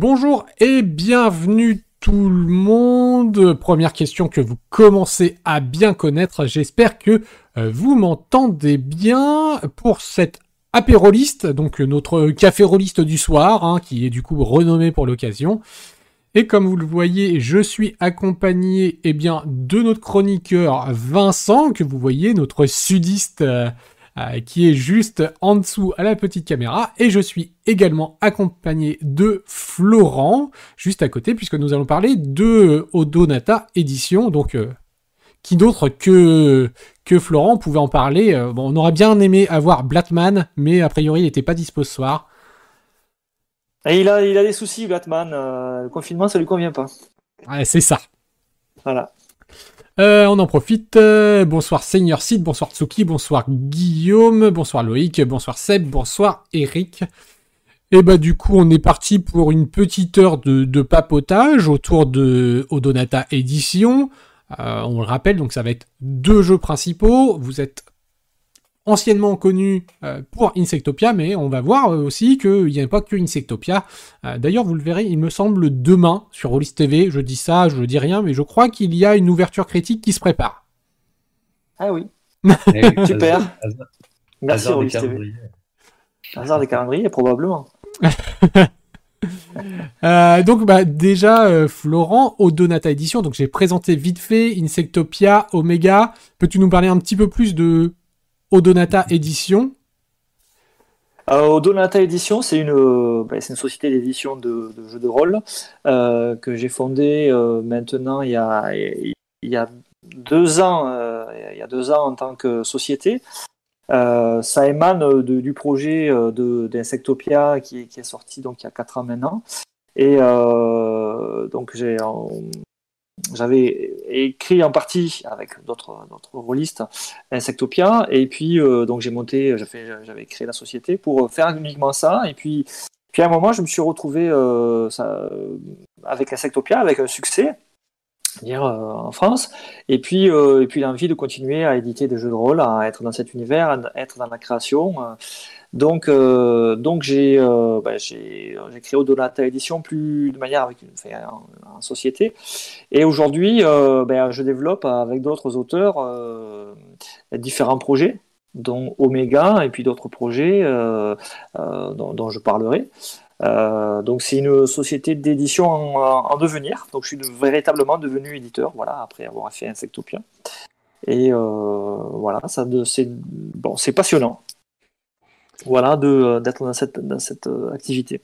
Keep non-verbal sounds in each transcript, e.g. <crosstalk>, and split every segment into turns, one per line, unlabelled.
Bonjour et bienvenue tout le monde. Première question que vous commencez à bien connaître. J'espère que euh, vous m'entendez bien pour cette apéroliste, donc notre café rolliste du soir, hein, qui est du coup renommé pour l'occasion. Et comme vous le voyez, je suis accompagné eh bien, de notre chroniqueur Vincent, que vous voyez, notre sudiste euh, euh, qui est juste en dessous à la petite caméra. Et je suis également accompagné de Florent, juste à côté, puisque nous allons parler de Odonata Édition. Donc, euh, qui d'autre que, que Florent pouvait en parler Bon, on aurait bien aimé avoir Blatman, mais a priori, il n'était pas dispo ce soir.
Et il a, il a des soucis, Batman. Euh, le confinement, ça lui convient pas.
Ouais, c'est ça.
Voilà.
Euh, on en profite. Euh, bonsoir Seigneur Sid, bonsoir Tsuki, bonsoir Guillaume, bonsoir Loïc, bonsoir Seb, bonsoir Eric. Et bah du coup on est parti pour une petite heure de, de papotage autour de Odonata Edition. on le rappelle, donc ça va être deux jeux principaux. Vous êtes anciennement connu euh, pour Insectopia, mais on va voir aussi qu'il n'y a pas que Insectopia. Euh, d'ailleurs, vous le verrez, il me semble demain sur Rollis TV, je dis ça, je dis rien, mais je crois qu'il y a une ouverture critique qui se prépare.
Ah oui. <laughs> Super. Merci Rollis TV. Hasard des calendriers, probablement. <laughs>
Euh, donc bah, déjà Florent au Donata Edition donc j'ai présenté vite fait Insectopia Omega peux-tu nous parler un petit peu plus de Odonata Édition
euh, Odonata Édition, c'est une, euh, bah, une société d'édition de, jeux de rôle euh, que j'ai fondée maintenant il y, a, il y a deux ans, il y a deux ans en tant que société. ça émane du projet d'Insectopia qui, qui, est sorti donc il y a quatre ans maintenant. Et donc j'ai j'avais écrit en partie avec d'autres rôlistes Insectopia et puis euh, donc j'ai monté j'avais créé la société pour faire uniquement ça et puis puis à un moment je me suis retrouvé euh, ça, avec Insectopia avec un succès dire euh, en France et puis et puis l'envie de continuer à éditer des jeux de rôle à être dans cet univers à être dans la création donc, euh, donc j'ai euh, j'ai créé Odonata Édition plus de manière avec une société. Et aujourd'hui, euh, bah, je développe avec d'autres auteurs différents projets, dont Omega et puis d'autres projets dont, je parlerai. donc c'est une société d'édition en, devenir. Donc je suis véritablement devenu éditeur, voilà, après avoir fait Insectopia. Et voilà, ça c'est bon, c'est passionnant voilà, euh, d'être dans cette, dans cette euh, activité.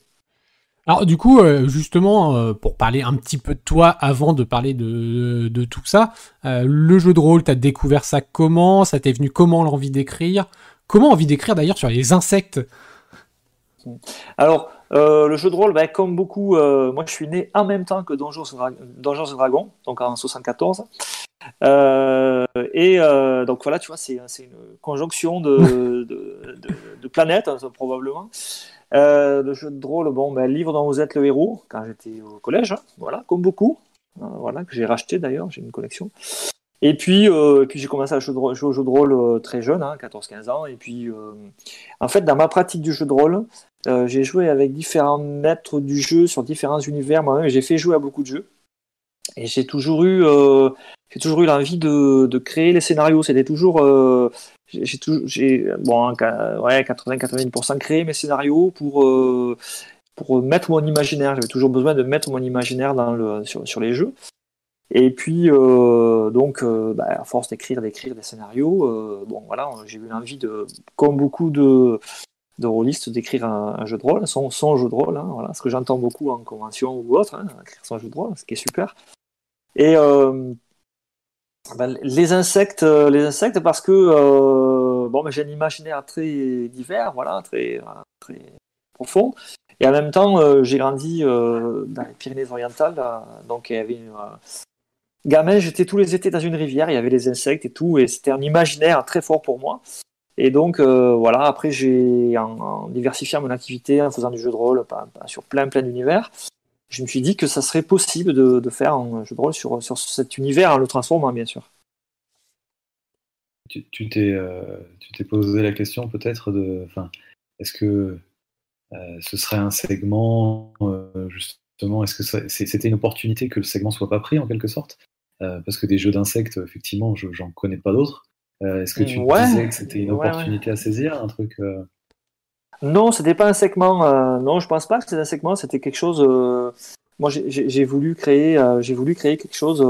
Alors du coup, euh, justement, pour parler un petit peu de toi avant de parler de, de tout ça, le jeu de rôle, tu as découvert ça comment? Ça t'est venu comment l'envie d'écrire? Comment envie d'écrire d'ailleurs sur les insectes?
Alors, le jeu de rôle, ben, comme beaucoup, moi je suis né en même temps que Donjons et Dragons, donc en 74. Euh, et euh, donc voilà, tu vois, c'est une conjonction <laughs> de, de, planètes, hein, probablement. Euh, le jeu de rôle, bon, ben, livre dont vous êtes le héros, quand j'étais au collège, hein, voilà, comme beaucoup, voilà, que j'ai racheté d'ailleurs, j'ai une collection. Et puis, puis j'ai commencé à jouer, au jeu de rôle très jeune, 14-15 hein, ans. Et puis, en fait, dans ma pratique du jeu de rôle, j'ai joué avec différents maîtres du jeu sur différents univers. Moi-même, j'ai fait jouer à beaucoup de jeux. Et j'ai toujours eu, euh, toujours eu l'envie de, créer les scénarios. C'était toujours, euh, j'ai bon, ouais, 80-90% créé mes scénarios pour euh, pour mettre mon imaginaire. J'avais toujours besoin de mettre mon imaginaire dans le, sur, les jeux. Et puis, euh, donc, euh, bah, à force d'écrire, d'écrire des scénarios, euh, bon, voilà, j'ai eu l'envie de, comme beaucoup de, de rôlistes, d'écrire un, jeu de rôle, son, son jeu de rôle, hein, voilà, ce que j'entends beaucoup en convention ou autre, hein, écrire son jeu de rôle, ce qui est super. Et euh, ben, les insectes, euh, les insectes parce que euh, bon, ben, j'ai un imaginaire très divers, voilà, très, très profond. Et en même temps, j'ai grandi dans les Pyrénées-Orientales, donc il y avait une, gamin, j'étais tous les étés dans une rivière, il y avait des insectes et tout, et c'était un imaginaire très fort pour moi. Et donc voilà, après j'ai en, diversifiant mon activité, en faisant du jeu de rôle sur plein plein d'univers, je me suis dit que ça serait possible de, faire un jeu de rôle sur, sur cet univers en le transformant, bien sûr.
Tu, euh, t'es posé la question peut-être de. Est-ce que euh, ce serait un segment euh, justement, est-ce que c'était une opportunité que le segment soit pas pris en quelque sorte? Parce que des jeux d'insectes, effectivement, j'en connais pas d'autres. Est-ce que tu disais que c'était une opportunité à saisir, un truc
Non, c'était pas un segment. non, je pense pas que c'était un segment. C'était quelque chose. moi, j'ai voulu créer, j'ai voulu créer quelque chose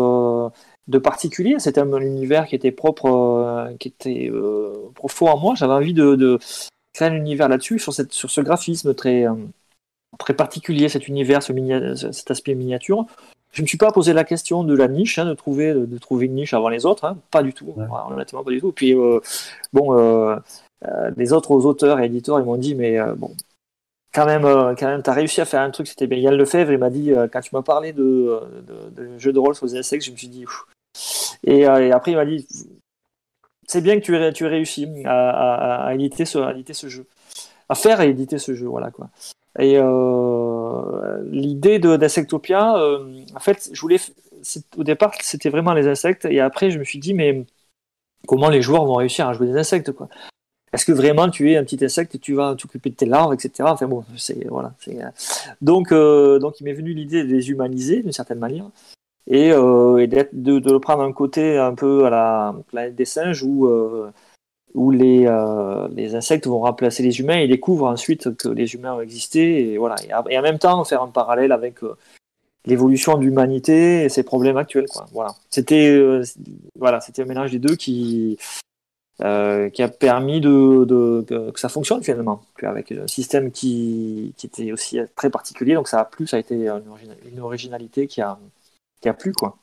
de particulier. C'était un univers qui était propre, euh, qui était euh, profond en moi. J'avais envie de, créer un univers là-dessus, sur, cette, sur ce graphisme très, euh, très particulier, cet univers, ce cet aspect miniature. Je ne me suis pas posé la question de la niche, hein, de, trouver, de, trouver une niche avant les autres, hein. pas du tout, honnêtement pas du tout. Puis bon, les autres auteurs et éditeurs, ils m'ont dit, mais bon, quand même, quand même, t'as réussi à faire un truc, c'était bien. Yann Lefebvre, il m'a dit, quand tu m'as parlé de, de, jeux de rôle sur les insectes, je me suis dit, euh, et, après, il m'a dit c'est bien que tu aies, tu réussi à, éditer ce, à éditer ce jeu, à faire et éditer ce jeu, voilà quoi. Et euh, l'idée d'Insectopia, euh, en fait, je voulais, au départ, c'était vraiment les insectes, et après, je me suis dit, mais comment les joueurs vont réussir à jouer des insectes, quoi? Est-ce que vraiment tu es un petit insecte et tu vas t'occuper de tes larves, etc. Enfin bon, c'est voilà. Donc, donc, il m'est venu l'idée de les humaniser d'une certaine manière et, euh, de, le prendre un côté un peu à la planète des singes où, euh, où les, euh, les, insectes vont remplacer les humains et découvrent ensuite que les humains ont existé et, voilà. et, en même temps faire un parallèle avec l'évolution de l'humanité et ses problèmes actuels. Quoi. Voilà. C'était voilà, c'était un mélange des deux qui, qui a permis de, que ça fonctionne finalement, avec un système qui, qui, était aussi très particulier. Donc ça a plu, ça a été une originalité qui a, qui a plu, quoi.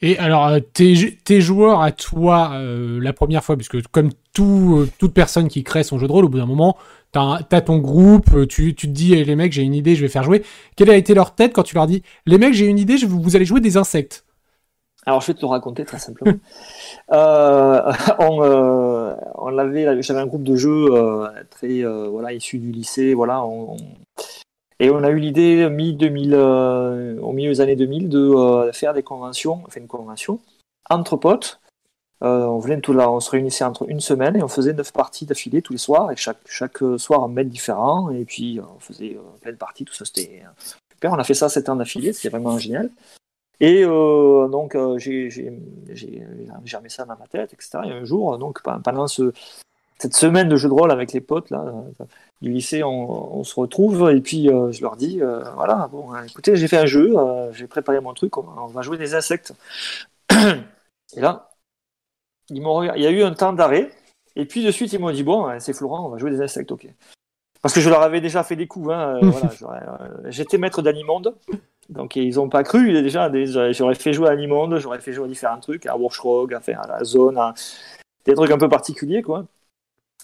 Et alors, euh, tes, joueurs à toi, euh, la première fois, puisque comme euh, toute personne qui crée son jeu de rôle, au bout d'un moment, tu as, ton groupe, tu, tu te dis, les mecs, j'ai une idée, je vais faire jouer. Quelle a été leur tête quand tu leur dis, les mecs, j'ai une idée, vous allez jouer des insectes?
Alors, je vais te le raconter très simplement. <laughs> on, on avait, j'avais un groupe de jeux très, voilà, issu du lycée. Voilà, et on a eu l'idée mi -2000, euh, au milieu des années 2000 de euh, faire des conventions, enfin une convention entre potes. Euh, on, venait tout là, on se réunissait entre une semaine et on faisait neuf parties d'affilée tous les soirs, et chaque, chaque soir un maître différent, et puis on faisait plein de parties, tout ça c'était super. On a fait ça sept ans d'affilée, c'était vraiment génial. Et donc j'ai remis ça dans ma tête, etc. Et un jour, donc pendant ce, cette semaine de jeu de rôle avec les potes là, du lycée, on, se retrouve et puis euh, je leur dis euh, voilà, bon, hein, écoutez, j'ai fait un jeu, euh, j'ai préparé mon truc, on, va jouer des insectes. <coughs> et là, ils il y a eu un temps d'arrêt et puis de suite ils m'ont dit bon, c'est Florent, on va jouer des insectes, ok. Parce que je leur avais déjà fait des coups. Hein, <laughs> J'étais maître d'Animonde. Donc ils n'ont pas cru déjà. J'aurais fait jouer à Animonde, j'aurais fait jouer à différents trucs, à Warshrock, à, faire à la zone, à des trucs un peu particuliers. quoi.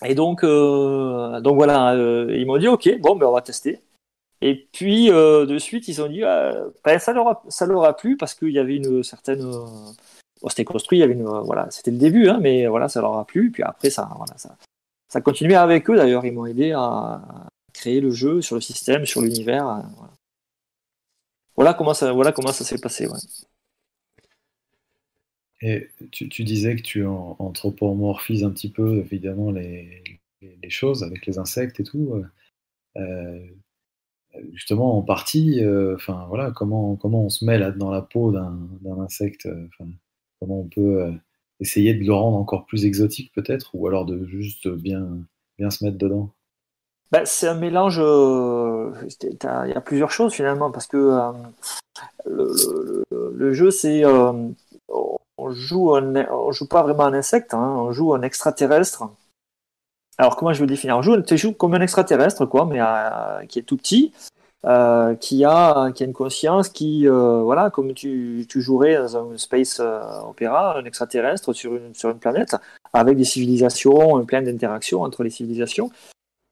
Et donc, euh, donc voilà, euh, ils m'ont dit ok, bon, ben on va tester. Et puis euh, de suite, ils ont dit ben, ça leur a, ça leur a plu parce qu'il y avait une certaine, c'était construit, il y avait une, voilà, c'était le début, hein, mais voilà, ça leur a plu. Puis après, ça, voilà, ça, ça continuait avec eux. D'ailleurs, ils m'ont aidé à créer le jeu sur le système, sur l'univers. Voilà. voilà. comment ça, voilà comment ça s'est passé.
Et tu, disais que tu anthropomorphises un petit peu, évidemment, les, choses avec les insectes et tout. Euh, justement, en partie, euh, voilà, comment, comment on se met là dans la peau d'un insecte Comment on peut euh, essayer de le rendre encore plus exotique, peut-être, ou alors de juste bien, se mettre dedans?
Bah, C'est un mélange. Il y a plusieurs choses finalement, parce que le, jeu, c'est on joue, on joue pas vraiment un insecte, hein, on joue un extraterrestre. Alors comment je vais le définir? On joue, tu joues comme un extraterrestre, quoi, mais euh, qui est tout petit, euh, qui a qui a une conscience, qui euh, voilà, comme tu, tu, jouerais dans un space opéra, un extraterrestre sur une sur une planète avec des civilisations, plein d'interactions entre les civilisations.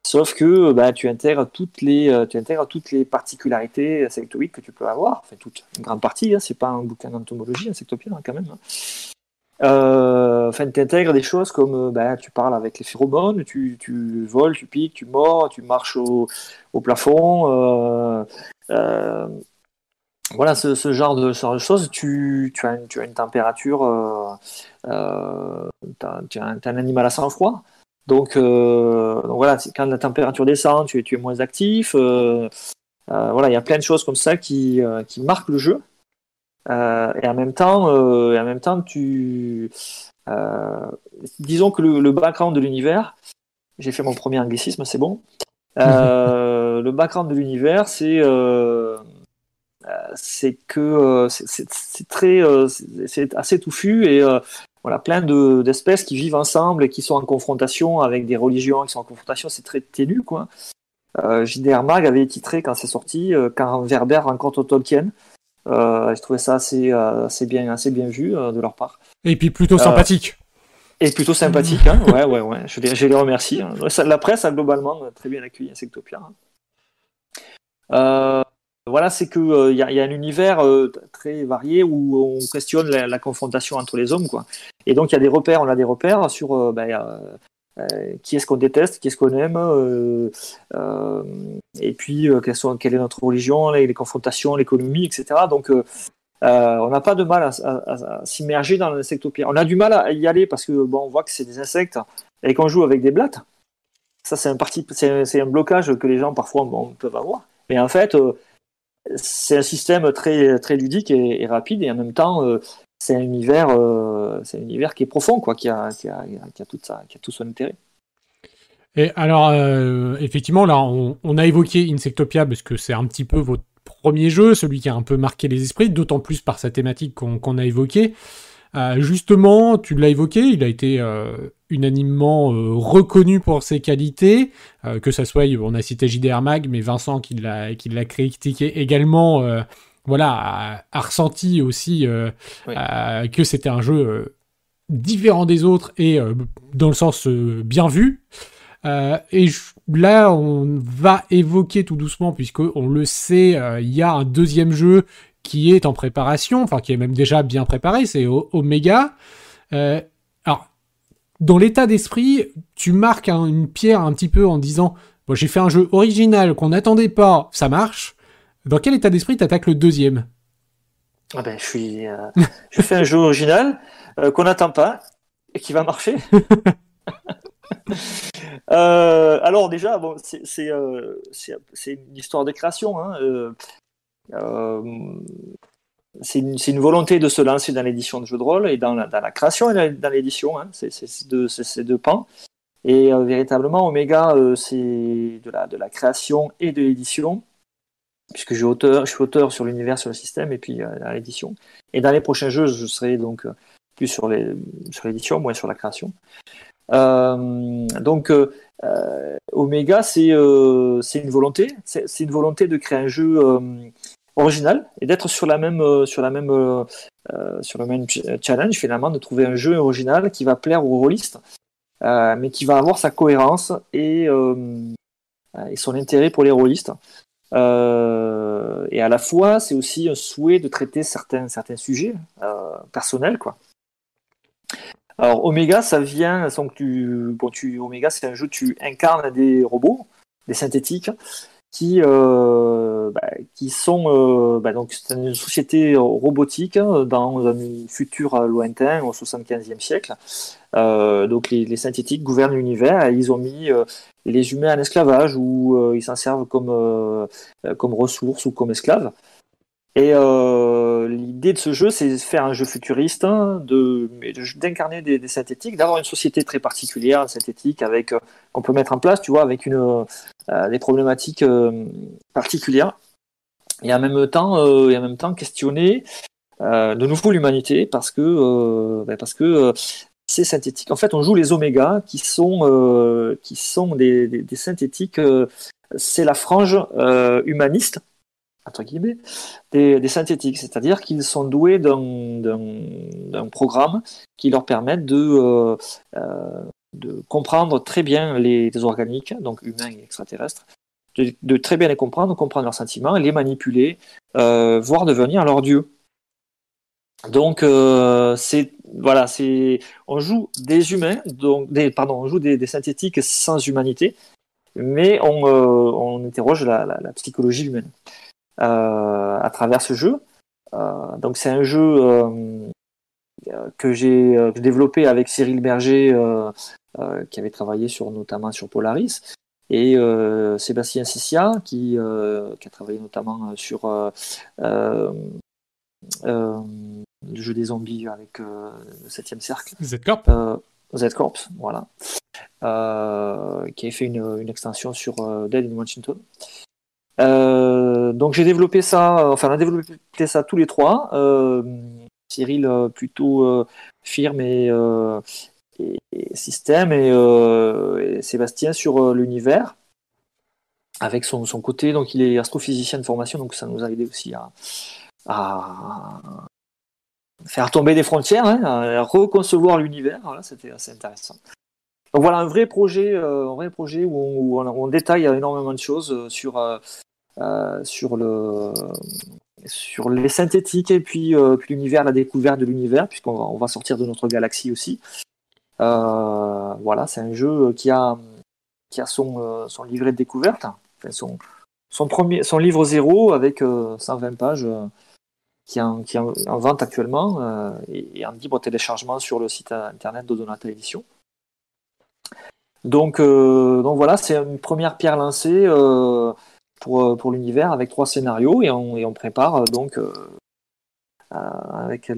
Sauf que bah, tu, intègres toutes les, euh, tu intègres toutes les particularités insectoïdes que tu peux avoir, enfin toute, une grande partie, hein, c'est pas un bouquin d'entomologie, insectopia hein, quand même. Hein. Euh, enfin, tu intègres des choses comme euh, bah, tu parles avec les phéromones, tu, tu, voles, tu piques, tu mords, tu marches au, au plafond. voilà, ce, genre de, choses, tu, tu, as, tu as une température, tu as, un, animal à sang-froid. Donc, euh, donc, voilà, quand la température descend, tu, tu es moins actif. Euh, voilà, il y a plein de choses comme ça qui, qui marquent le jeu. Et en même temps, et en même temps, tu, disons que le, le background de l'univers, j'ai fait mon premier anglicisme, c'est bon. <laughs> le background de l'univers, c'est c'est que c'est très c'est assez touffu et voilà, plein d'espèces qui vivent ensemble et qui sont en confrontation avec des religions qui sont en confrontation, c'est très ténu, quoi. Euh, JDR Mag avait titré quand c'est sorti, euh, quand Werber rencontre Tolkien. Euh, je trouvais ça assez, euh, assez, bien, assez bien vu euh, de leur part.
Et puis plutôt sympathique.
Et plutôt sympathique, hein. ouais, ouais, ouais. Je, les, je les remercie. Hein. La presse a globalement très bien accueilli Insectopia. Hein. Voilà, c'est que il y, a un univers très varié où on questionne la, la, confrontation entre les hommes, quoi. Et donc il y a des repères, on a des repères sur ben, euh, qui est-ce qu'on déteste, qui est-ce qu'on aime, euh, euh, et puis quelle est notre religion, les, confrontations, l'économie, etc. Donc on n'a pas de mal à, s'immerger dans l'insectopia. On a du mal à y aller parce que bon, on voit que c'est des insectes et qu'on joue avec des blattes. Ça, c'est un, blocage que les gens parfois peuvent avoir. Mais en fait, c'est un système très, ludique et, rapide et en même temps, c'est un univers, euh, c'est un univers qui est profond, quoi, qui a, qui a, qui a, qui a tout son intérêt.
Et alors, euh, effectivement, là, on, a évoqué Insectopia parce que c'est un petit peu votre premier jeu, celui qui a un peu marqué les esprits, d'autant plus par sa thématique qu'on qu a évoquée. Euh, justement, tu l'as évoqué, il a été unanimement reconnu pour ses qualités, que ça soit, on a cité JDR Mag, mais Vincent qui l'a critiqué également voilà, a, ressenti aussi euh, oui. que c'était un jeu euh, différent des autres et euh, dans le sens bien vu. et là, on va évoquer tout doucement, puisqu'on le sait, il y a un deuxième jeu qui est en préparation, enfin qui est même déjà bien préparé, c'est Omega. alors, dans l'état d'esprit, tu marques un, une pierre un petit peu en disant, bon, j'ai fait un jeu original qu'on n'attendait pas, ça marche. Dans quel état d'esprit t'attaques le deuxième?
Ah ben, je suis, euh, <laughs> je fais un jeu original euh, qu'on n'attend pas et qui va marcher. <laughs> euh, alors déjà, bon, c'est une histoire de création. Hein, c'est une, une, volonté de se lancer dans l'édition de jeux de rôle et dans la, dans la création et dans l'édition. Hein, c'est deux, deux pans. Et véritablement, Omega, c'est de la, de la création et de l'édition puisque je, auteur, je suis auteur sur l'univers, sur le système, et puis euh, à l'édition. Et dans les prochains jeux, je serai donc euh, plus sur l'édition, sur moins sur la création. Euh, donc, Omega, c'est une volonté, c'est une volonté de créer un jeu original et d'être sur la même, sur la même, sur le même challenge finalement, de trouver un jeu original qui va plaire aux rôlistes, mais qui va avoir sa cohérence et, et son intérêt pour les rôlistes. Euh, et à la fois, c'est aussi un souhait de traiter certains, certains sujets euh, personnels, quoi. Alors, Omega, ça vient, donc tu, bon, tu, Omega, c'est un jeu où tu incarnes des robots, des synthétiques, qui, euh, bah, qui sont, euh, bah, donc, c'est une société robotique dans un futur lointain, au 75e siècle. Euh, donc, les, synthétiques gouvernent l'univers et ils ont mis les humains en esclavage ou ils s'en servent comme, comme ressources ou comme esclaves. Et euh, l'idée de ce jeu, c'est de faire un jeu futuriste, hein, d'incarner des, synthétiques, d'avoir une société très particulière, synthétique, avec qu'on peut mettre en place, tu vois, avec une, des problématiques particulières, et en même temps, et en même temps questionner de nouveau l'humanité, parce que, ben parce que c'est synthétique. En fait, on joue les omégas qui sont, euh, qui sont des, des, des synthétiques. Euh, c'est la frange euh, humaniste, entre guillemets, des, synthétiques. C'est-à-dire qu'ils sont doués d'un programme qui leur permet de, euh, euh, de comprendre très bien les, organiques, donc humains et extraterrestres, de, très bien les comprendre, comprendre leurs sentiments, les manipuler, voire devenir leur dieu. Donc euh, voilà, on joue des humains, donc des pardon, on joue des, synthétiques sans humanité, mais on, euh, interroge la, psychologie humaine euh, à travers ce jeu. Euh, donc c'est un jeu euh, que j'ai développé avec Cyril Berger, qui avait travaillé sur notamment sur Polaris. et Sébastien Sissia, qui, qui, a travaillé notamment sur le jeu des zombies avec le 7 cercle.
Z-Corp
Z-Corp, voilà. qui a fait une, une extension sur Dead in Washington. Donc j'ai développé ça, enfin on a développé ça tous les trois. Cyril plutôt firme et, système et, Sébastien sur l'univers avec son, côté. Donc il est astrophysicien de formation, donc ça nous a aidé aussi à, faire tomber des frontières, hein, à reconcevoir l'univers. c'était assez intéressant. Donc voilà un vrai projet, un vrai projet où on, détaille énormément de choses sur, sur le sur les synthétiques et puis, euh, puis l'univers, la découverte de l'univers, puisqu'on va, on va sortir de notre galaxie aussi. Euh, voilà, c'est un jeu qui a, qui a son, euh, son livret de découverte, son, son, premier, son livre zéro avec 120 pages qui, est en, vente actuellement et, en libre téléchargement sur le site internet d'Odonata Edition. Donc, donc voilà, c'est une première pierre lancée pour, euh, pour l'univers avec trois scénarios et on, prépare euh, donc euh, avec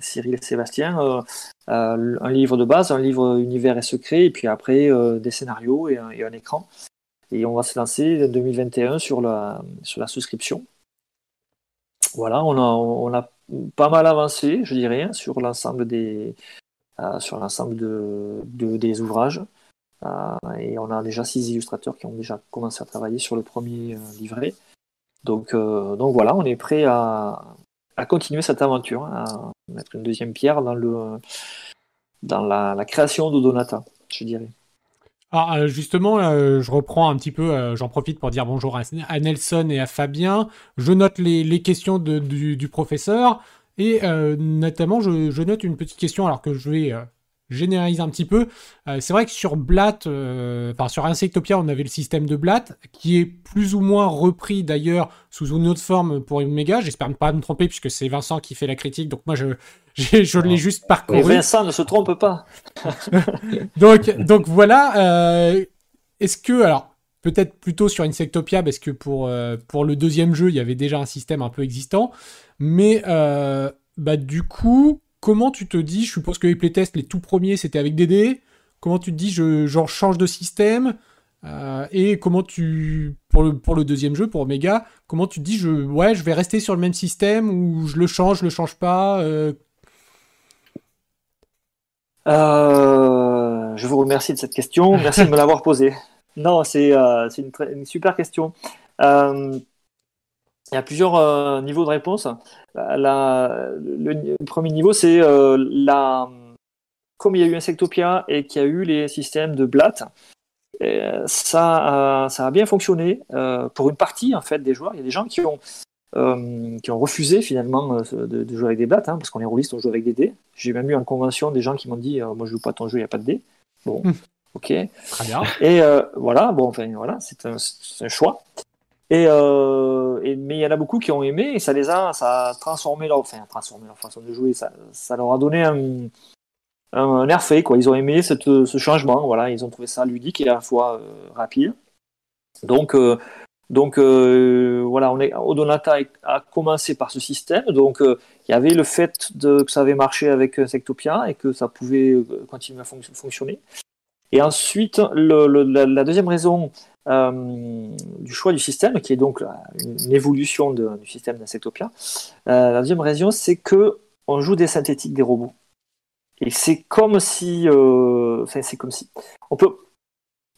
Cyril et Sébastien un livre de base, un livre univers et secret et puis après des scénarios et un, écran. Et on va se lancer en 2021 sur la, sur souscription. Voilà, on a, pas mal avancé, je dirais, hein, sur l'ensemble des, sur l'ensemble de, de, des ouvrages. Euh, et on a déjà six illustrateurs qui ont déjà commencé à travailler sur le premier euh, livret. Donc, euh, donc voilà, on est prêt à, continuer cette aventure, hein, à mettre une deuxième pierre dans, le, dans la, création de Donata, je dirais.
Alors justement, je reprends un petit peu, j'en profite pour dire bonjour à, Nelson et à Fabien. Je note les, questions du, professeur et notamment je, note une petite question alors que je vais généralise un petit peu. Euh, c'est vrai que sur Blatt, euh, enfin sur Insectopia, on avait le système de Blatt, qui est plus ou moins repris d'ailleurs sous une autre forme pour Omega. J'espère ne pas me tromper puisque c'est Vincent qui fait la critique, donc moi je, <laughs> je l'ai juste parcouru.
Mais Vincent ne se trompe pas. <laughs> <laughs>
donc, donc voilà. Euh, est-ce que, alors peut-être plutôt sur Insectopia, parce que pour, pour le deuxième jeu, il y avait déjà un système un peu existant, mais bah, du coup, comment tu te dis, je suppose que les playtests, les tout premiers, c'était avec DD, comment tu te dis, je, genre, change de système, euh, et comment tu, pour le, pour le deuxième jeu, pour Omega, comment tu te dis, je, ouais, je vais rester sur le même système, ou je le change, je le change pas
euh? Euh, Je vous remercie de cette question, merci de me l'avoir posée. <laughs> Non, c'est une, une, super question. Il y a plusieurs euh, niveaux de réponse. le, premier niveau, c'est euh, la. Comme il y a eu Insectopia et qu'il y a eu les systèmes de Blatt, euh, ça, ça a bien fonctionné pour une partie en fait des joueurs. Il y a des gens qui ont, qui ont refusé finalement de, jouer avec des Blatt, hein, parce qu'on est rôliste, on joue avec des dés. J'ai même eu en convention des gens qui m'ont dit Moi je joue pas ton jeu, il n'y a pas de dés. Bon, hmm. ok.
Très bien.
Et voilà, bon, enfin voilà, c'est un, un, choix. Euh, mais il y en a beaucoup qui ont aimé et ça les a, ça transformé leur, enfin, transformé leur façon de jouer. Ça, leur a donné un, un, air fait, quoi. Ils ont aimé ce changement. Voilà, ils ont trouvé ça ludique et à la fois euh, rapide. Donc, euh, donc voilà, Odonata a commencé par ce système. Donc, il y avait le fait que ça avait marché avec Sectopia et que ça pouvait continuer à fonctionner. Et ensuite, la, deuxième raison euh, du choix du système, qui est donc une, évolution du système d'Insectopia. Euh, la deuxième raison, c'est que on joue des synthétiques, des robots. Et c'est comme si, euh, enfin c'est comme si, on peut,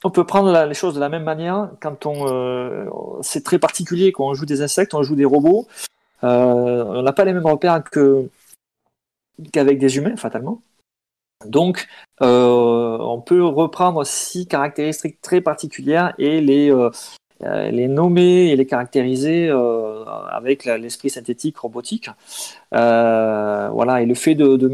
on peut prendre les choses de la même manière quand on, c'est très particulier quand on joue des insectes, on joue des robots. on n'a pas les mêmes repères que qu'avec des humains, fatalement. Donc, euh, on peut reprendre six caractéristiques très particulières et les, euh, euh, les nommer et les caractériser avec l'esprit synthétique robotique. voilà, et le fait de,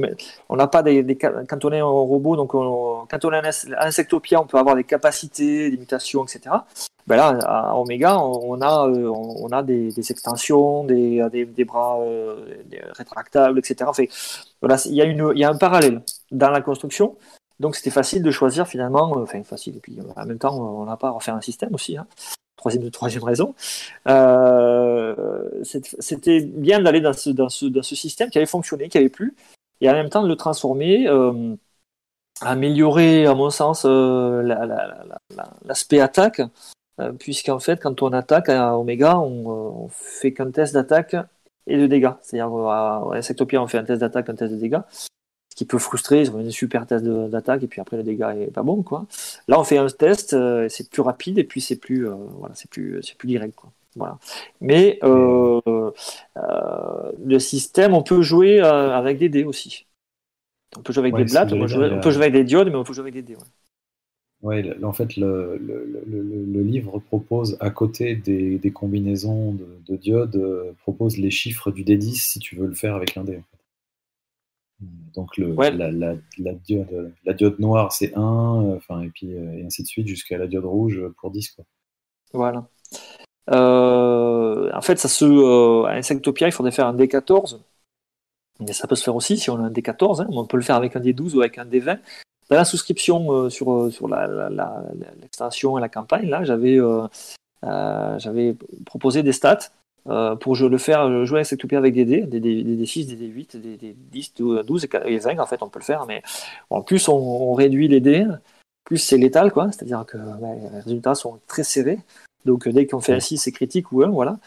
on n'a pas des, quand on est un robot, donc quand on est un insectopia, on peut avoir des capacités, des mutations, etc. Ben là, à Omega, on a, on a des, extensions, des, des, bras rétractables, etc. Fait, voilà, il y, a y a un parallèle dans la construction Donc c'était facile de choisir finalement, enfin facile, et puis en même temps on n'a pas à refaire un système aussi. Hein. Troisième, troisième raison. c'était bien d'aller dans ce, dans, ce, dans ce système qui avait fonctionné, qui avait plu, et en même temps de le transformer améliorer, à mon sens, euh, l'aspect attaque, euh, puisqu'en fait, quand on attaque à Omega, on, euh, fait qu'un test d'attaque et de dégâts. C'est-à-dire, à Insectopia, on fait un test d'attaque, un test de dégâts, ce qui peut frustrer, ils ont un super test d'attaque, et puis après, le dégât est pas bon, quoi. Là, on fait un test, c'est plus rapide, et puis c'est plus, voilà, c'est plus, c'est plus direct, quoi. Voilà. Mais le système, on peut jouer avec des dés aussi. On peut jouer avec des blattes, on, peut jouer avec des diodes, mais on peut jouer avec des dés.
Ouais. En fait, le, livre propose, à côté des, combinaisons de, diodes, euh, propose les chiffres du D10 si tu veux le faire avec un dé. Donc la, diode, la diode noire, c'est 1, enfin, et puis euh, et ainsi de suite, jusqu'à la diode rouge pour 10. Quoi.
Voilà. Euh, en fait, ça se, à Insectopia, il faudrait faire un D14 mais ça peut se faire aussi si on a un D14, hein. on peut le faire avec un D12 ou avec un D20. Dans la souscription euh, sur, euh, sur l'extension et la campagne, euh, j'avais proposé des stats pour je le faire jouer avec avec des dés, des, D, 6 des D8, des, D 10, 12 et 20, en fait, on peut le faire, mais plus, on, réduit les dés, plus c'est létal, c'est-à-dire que les résultats sont très serrés. Donc dès qu'on fait un 6, c'est critique ou 1, voilà.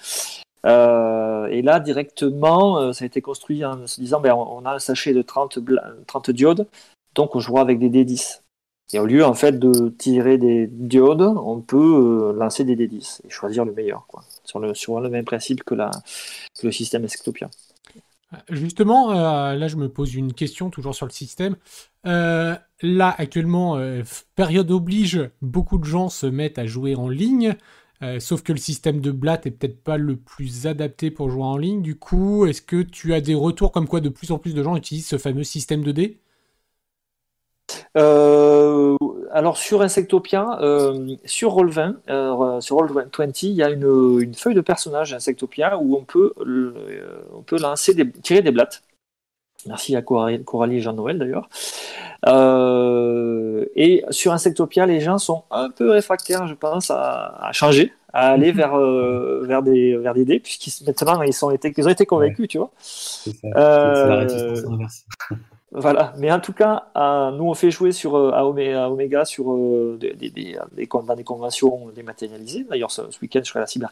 Euh, et là, directement, euh, ça a été construit en se disant ben, on a un sachet de 30, 30 diodes, donc on jouera avec des D10. Et au lieu en fait de tirer des diodes, on peut euh, lancer des D10 et choisir le meilleur, quoi, sur, le, même principe que, le système Esctopia.
Justement, là je me pose une question toujours sur le système. là actuellement, période oblige, beaucoup de gens se mettent à jouer en ligne. Euh, sauf que le système de Blatt est peut-être pas le plus adapté pour jouer en ligne. Du coup, est-ce que tu as des retours comme quoi de plus en plus de gens utilisent ce fameux système de dés?
Euh, alors sur Insectopia, euh, sur Roll20, sur Roll20, il y a une, feuille de personnage Insectopia où on peut, on peut lancer des, tirer des blattes. Merci à Coralie et Jean-Noël d'ailleurs. Euh, et sur Insectopia, les gens sont un peu réfractaires, je pense, à, changer, à aller vers, euh, vers, des, vers des dés, puisqu'ils maintenant ils, sont été, ils ont été convaincus, tu vois. C'est euh, voilà, mais en tout cas, nous on fait jouer sur, à, Omega, sur des, des, des, dans des conventions dématérialisées. D'ailleurs, ce, week-end, je serai à la.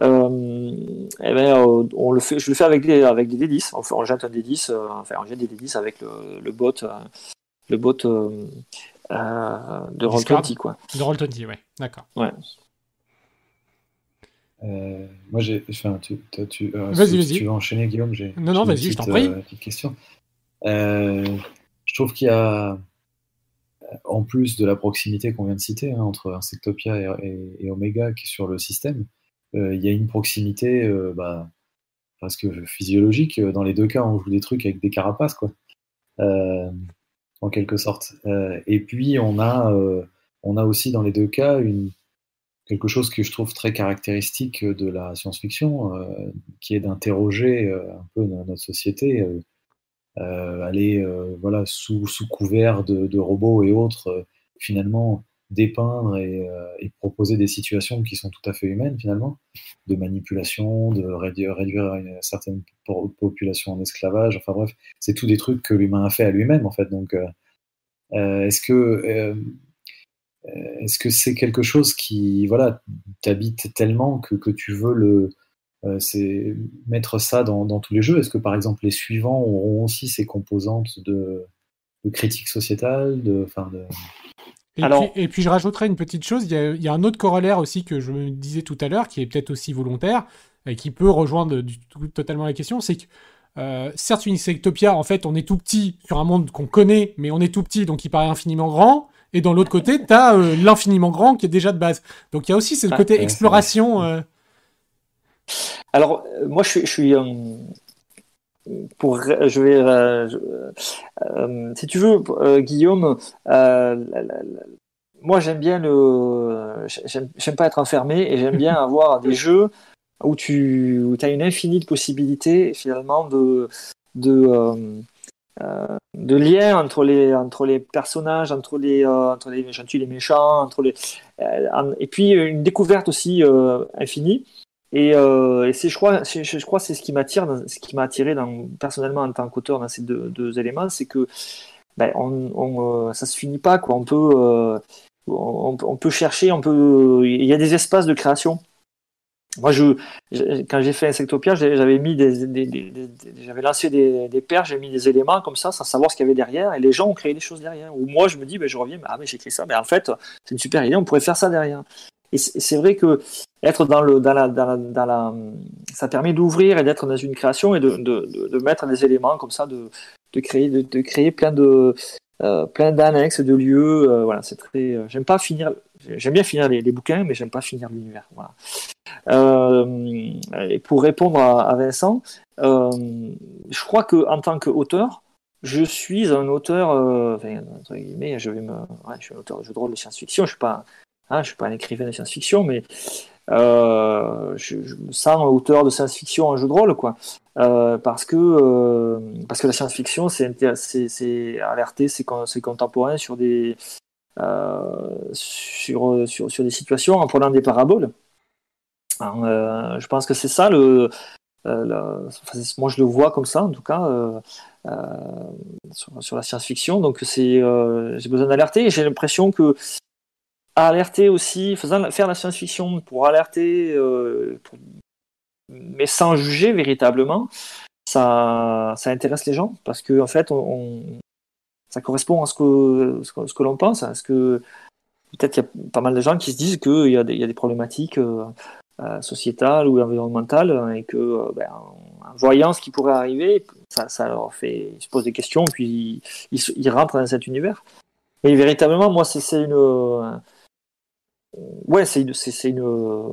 Euh, eh ben, euh, on le fait, je le fais avec des, avec des D10. On, on jette un D10, euh, enfin, on jette des D10 avec le, le bot, le bot de Roll20. Quoi.
De Roll20, ouais, d'accord.
Ouais.
moi, j'ai. Enfin, tu, tu,
vas-y, vas-y.
Tu veux enchaîner, Guillaume j'ai,
Non, non, vas-y, je t'en prie.
petite question. Je trouve qu'il y a, en plus de la proximité qu'on vient de citer hein, entre Insectopia et, et, Omega qui est sur le système, euh, il y a une proximité euh, bah, presque physiologique. Dans les deux cas, on joue des trucs avec des carapaces, quoi, euh, en quelque sorte. et puis, on a, on a aussi dans les deux cas une, quelque chose que je trouve très caractéristique de la science-fiction, qui est d'interroger un peu notre société, aller voilà, sous, sous couvert de, robots et autres, finalement dépeindre euh, et, proposer des situations qui sont tout à fait humaines finalement, de manipulation, de réduire, réduire une certaine population en esclavage, enfin bref, c'est tout des trucs que l'humain a fait à lui-même en fait. Donc, euh, euh, est-ce que est-ce que c'est quelque chose qui voilà t'habite tellement que, que, tu veux le c'est mettre ça dans, dans, tous les jeux Est-ce que par exemple les suivants auront aussi ces composantes de, de critique sociétale, de, enfin de
et, puis, je rajouterais une petite chose, il y, a, un autre corollaire aussi que je me disais tout à l'heure, qui est peut-être aussi volontaire, et qui peut rejoindre du, totalement la question, c'est que euh, certes, une Insectopia, en fait, on est tout petit sur un monde qu'on connaît, mais on est tout petit, donc il paraît infiniment grand. Et dans l'autre côté, tu as euh, l'infiniment grand qui est déjà de base. Donc il y a aussi ce côté exploration. Euh.
Alors, moi, je suis, je suis pour, je vais, euh, euh, si tu veux, euh, Guillaume, moi j'aime bien le, j'aime pas être enfermé et j'aime bien <laughs> avoir des jeux où tu as une infinie de possibilités finalement de, de de lien entre les, entre les personnages, entre les, entre les gentils, les méchants, entre les, et puis une découverte aussi infinie. Et, et c'est, je crois, je, c'est ce qui m'attire, ce qui m'a attiré personnellement en tant qu'auteur dans ces deux, éléments, c'est que ben, on, on, ça se finit pas, quoi. On peut, on, peut chercher, on peut, il y a des espaces de création moi, quand j'ai fait Insectopia, j'avais mis des, j'avais lancé des, des paires, j'ai mis des éléments comme ça, sans savoir ce qu'il y avait derrière, et les gens ont créé des choses derrière. Ou moi, je me dis, ben, je reviens, ah mais j'ai écrit ça, mais en fait, c'est une super idée, on pourrait faire ça derrière. Et c'est vrai que être dans le, dans la, dans dans la ça permet d'ouvrir et d'être dans une création et de, de, de, mettre des éléments comme ça, de, de créer, de, créer plein de, euh, plein d'annexes, de lieux. Euh, voilà, c'est très. Euh, j'aime pas finir. J'aime bien finir les, les bouquins, mais j'aime pas finir l'univers. Voilà. et pour répondre à, Vincent, je crois que en tant qu'auteur, je suis un auteur. enfin, entre guillemets, je vais me. Ouais, je suis un auteur de jeu de rôle de science-fiction. Je suis pas. Hein, je suis pas un écrivain de science-fiction, mais euh, je, me sens auteur de science-fiction en jeu de rôle, quoi. Euh, parce que euh, parce que la science-fiction, c'est alerter ses, contemporains sur des sur, sur, sur des situations en prenant des paraboles. je pense que c'est ça le moi je le vois comme ça en tout cas sur, sur, la science-fiction donc c'est j'ai besoin d'alerter j'ai l'impression que alerter aussi, faire la science-fiction pour alerter, euh, mais sans juger véritablement, ça, ça intéresse les gens parce que en fait, ça correspond à ce que, ce que, l'on pense, à ce que peut-être qu'il y a pas mal de gens qui se disent qu'il y, a des, y a des problématiques euh, euh, sociétales ou environnementales et que ben, en voyant ce qui pourrait arriver, ça, ça leur fait, ils se posent des questions puis ils, ils, rentrent dans cet univers. Et véritablement, moi, c'est une ouais, c'est euh,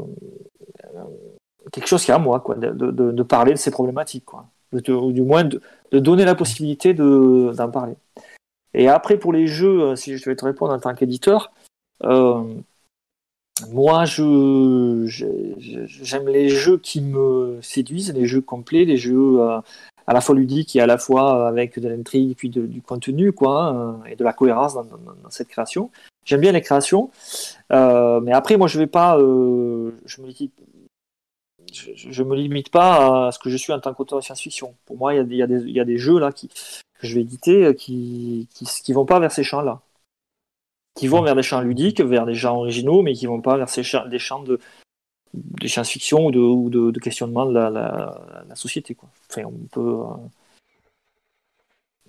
quelque chose qui est à moi, quoi, de, de, de parler de ces problématiques, quoi, ou du moins de, de donner la possibilité de, d'en parler. Et après, pour les jeux, euh, si je vais te répondre en tant qu'éditeur, euh, moi, je, j'aime les jeux qui me séduisent, les jeux complets, les jeux à la fois ludiques et à la fois avec de l'intrigue puis du contenu, quoi, et de la cohérence dans cette création. J'aime bien les créations, euh, mais après, moi, je vais pas, euh, je me limite, me limite pas à ce que je suis en tant qu'auteur de science-fiction. Pour moi, il y, a des jeux là qui, que je vais éditer euh, qui, qui, qui vont pas vers ces champs-là, qui vont vers des champs ludiques, vers des champs originaux, mais qui vont pas vers ces champs, des champs de, science-fiction ou de, questionnement de la, société. Enfin, on peut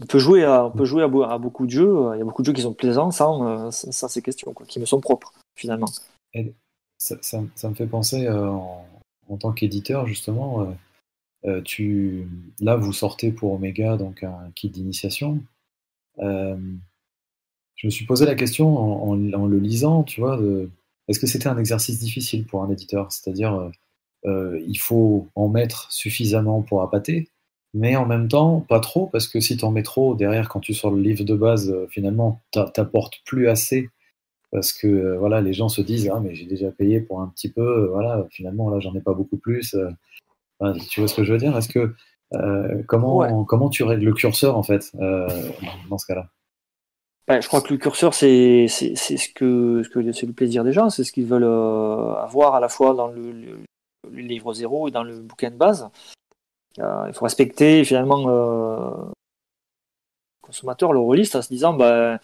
on peut jouer à, on peut jouer à, beaucoup de jeux. Il y a beaucoup de jeux qui sont plaisants sans, sans ces questions, qui me sont propres finalement.
ça, me fait penser euh, en, tant qu'éditeur justement. Euh, euh, tu, là, vous sortez pour Omega donc un kit d'initiation. je me suis posé la question en, en, le lisant, tu vois, est-ce que c'était un exercice difficile pour un éditeur? C'est-à-dire, il faut en mettre suffisamment pour appâter, mais en même temps, pas trop, parce que si tu en mets trop, derrière, quand tu sors le livre de base, euh, finalement, t'apportes plus assez, parce que euh, voilà, les gens se disent, ah, mais j'ai déjà payé pour un petit peu, euh, voilà, finalement, là, j'en ai pas beaucoup plus. tu vois ce que je veux dire? Est-ce que comment, comment tu règles le curseur, en fait, dans ce cas-là?
Ben, je crois que le curseur, c'est ce que c'est le plaisir des gens, c'est ce qu'ils veulent avoir à la fois dans le, le, livre zéro et dans le bouquin de base. Euh, il faut respecter finalement euh, le consommateur, le rôliste, en se disant bah,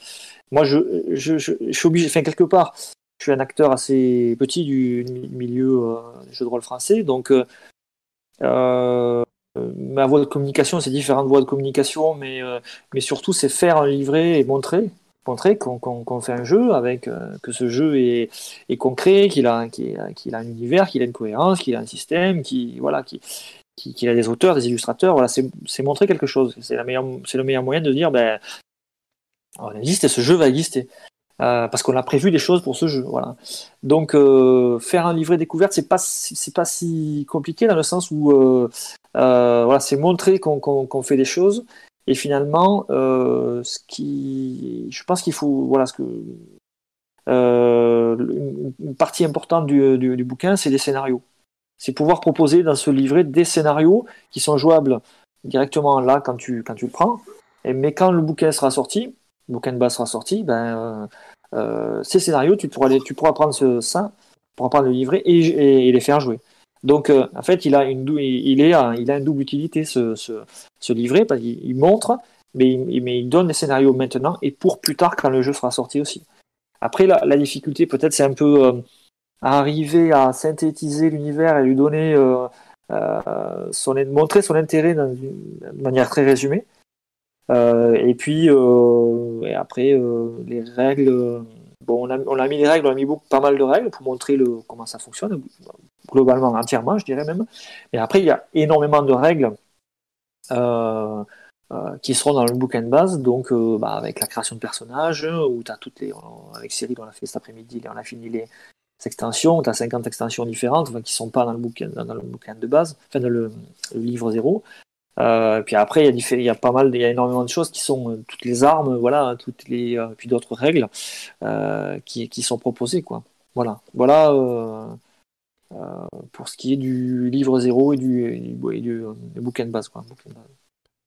moi je, suis obligé, enfin quelque part, je suis un acteur assez petit du milieu euh, des jeux de rôle français, donc ma voie de communication, c'est différentes voies de communication, mais, mais surtout c'est faire un livret et montrer, montrer qu'on fait un jeu avec que ce jeu est, est concret, qu'il a, a, a, un univers, qu'il a une cohérence, qu'il a un système, qui voilà, qui, qu'il a des auteurs, des illustrateurs, voilà, c'est montrer quelque chose. C'est le meilleur moyen de dire, ben, on existe et ce jeu va exister. Euh, parce qu'on a prévu des choses pour ce jeu. Voilà. Donc euh, faire un livret découverte, c'est pas pas si compliqué dans le sens où euh, voilà, c'est montrer qu'on fait des choses et finalement ce qui, je pense qu'il faut voilà une, partie importante du bouquin, c'est des scénarios c'est pouvoir proposer dans ce livret des scénarios qui sont jouables directement là quand tu, quand tu le prends, Et, mais quand le bouquin sera sorti, le bouquin de base sera sorti, ben, ces scénarios, tu pourras, tu pourras prendre ce, ça, tu prendre le livret et, les faire jouer. Donc, euh, en fait, il a une, il est, il a une double utilité, ce, ce, livret, parce qu'il montre, mais il, mais il donne les scénarios maintenant et pour plus tard quand le jeu sera sorti aussi. Après, la difficulté, peut-être, c'est un peu euh, arriver à synthétiser l'univers et lui donner, euh, son, montrer son intérêt de manière très résumée. et puis, et après, les règles Bon, on a, mis les règles, on a mis beaucoup, pas mal de règles pour montrer le, comment ça fonctionne, globalement, entièrement, je dirais même. Et après, il y a énormément de règles euh, euh, qui seront dans le bouquin de base, donc euh, bah, avec la création de personnages, où tu as toutes les. avec Cyril, on a fait cet après-midi, on a fini les extensions, tu as 50 extensions différentes qui ne sont pas dans le, bouquin, dans le bouquin de base, enfin dans le, le livre zéro. Euh, puis après, il y, a pas mal, il y a énormément de choses qui sont euh, toutes les armes, voilà, toutes les, euh, puis d'autres règles qui, sont proposées, quoi. Voilà, voilà pour ce qui est du livre zéro et du, du, bouquin de base, quoi. Bouquin de base.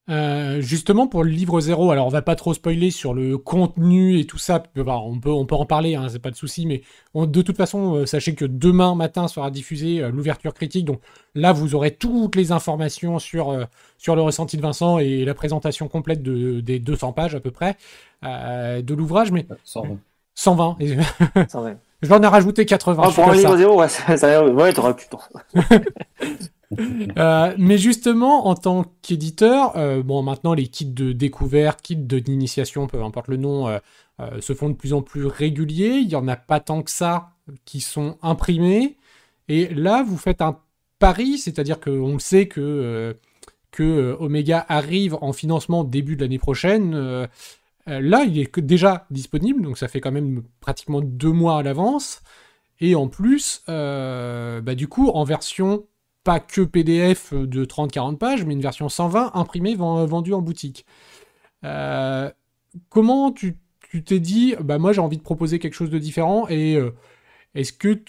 Euh, justement pour le livre zéro, alors on va pas trop spoiler sur le contenu et tout ça, on peut, on peut en parler, hein, c'est pas de souci, mais de toute façon, euh, sachez que demain matin sera diffusée euh, l'ouverture critique, donc là vous aurez toutes les informations sur, sur le ressenti de Vincent et la présentation complète de, des 200 pages à peu près de l'ouvrage, mais
120.
120. 120. Je vais en ai rajouté 80.
Oh, pour un livre zéro, ouais, ça, ça, ouais t'aurais pu. <laughs>
Euh, mais justement, en tant qu'éditeur, euh, bon, maintenant les kits de découverte, kits d'initiation, peu importe le nom, euh, se font de plus en plus réguliers. Il n'y en a pas tant que ça qui sont imprimés. Et là, vous faites un pari, c'est-à-dire qu'on sait que, que Omega arrive en financement début de l'année prochaine. là, il est déjà disponible, donc ça fait quand même pratiquement deux mois à l'avance. Et en plus, bah, du coup, en version pas que PDF de 30-40 pages, mais une version 120 imprimée vendue en boutique. Euh, comment tu t'es dit, bah moi j'ai envie de proposer quelque chose de différent et euh, est-ce que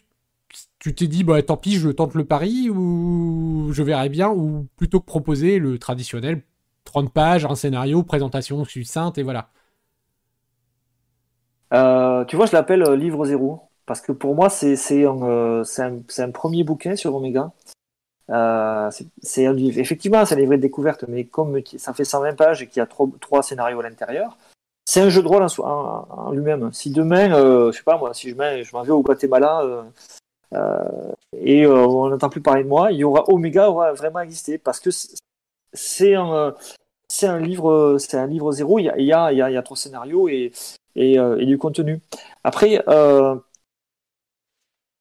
tu t'es dit, bah tant pis, je tente le pari ou je verrai bien, ou plutôt que proposer le traditionnel 30 pages, un scénario, présentation succincte et voilà.
Euh, tu vois, je l'appelle livre zéro parce que pour moi c'est un, un, premier bouquin sur Omega. Euh, c'est effectivement c'est un livret de découverte, mais comme ça fait 120 pages et qu'il y a trois, scénarios à l'intérieur, c'est un jeu de rôle en, lui-même. Si demain, euh, je sais pas moi, si je, je m'en vais au Guatemala euh, et on n'entend plus parler de moi, il y aura Omega aura vraiment existé parce que c'est un c'est un livre c'est un livre zéro. Il y a il y a, il y a, trois scénarios et et, et du contenu. Après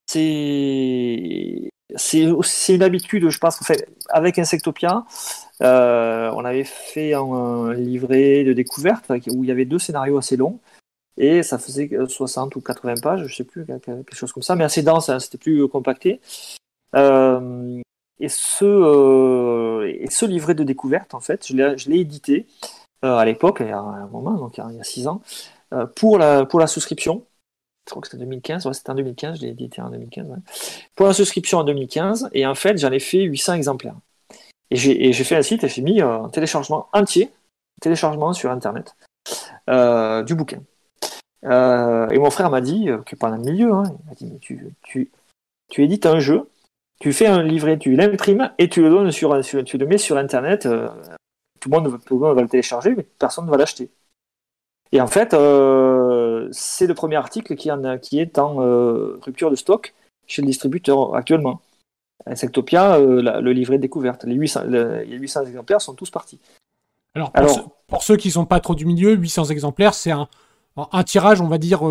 c'est c'est une habitude, je pense, fait, avec Insectopia, euh, on avait fait un, livret de découverte où il y avait deux scénarios assez longs, et ça faisait 60 ou 80 pages, je sais plus, quelque chose comme ça, mais assez dense, hein, c'était plus compacté. Euh, et, ce, euh, et ce livret de découverte, en fait, je l'ai édité à l'époque, il y a un moment, il y a 6 ans, pour la souscription je crois que c'était en 2015, ouais, c'était en 2015, je l'ai édité en 2015. Pour la souscription en 2015, et en fait, j'en ai fait 800 exemplaires. Et j'ai fait un site et j'ai mis euh, un téléchargement entier, téléchargement sur Internet, euh, du bouquin. Euh, et mon frère m'a dit, que pendant le milieu, hein, il m'a dit, mais tu, édites un jeu, tu fais un livret, tu l'imprimes et tu le donnes sur, le mets sur Internet. tout, le monde, va le télécharger, mais personne ne va l'acheter. Et en fait, c'est le premier article qui, en qui est en euh, rupture de stock chez le distributeur actuellement. Insectopia, euh, le livret de découverte. Les 800, les 800 exemplaires sont tous partis.
Alors, pour, ceux, qui ne sont pas trop du milieu, 800 exemplaires, c'est un, un, tirage, on va dire,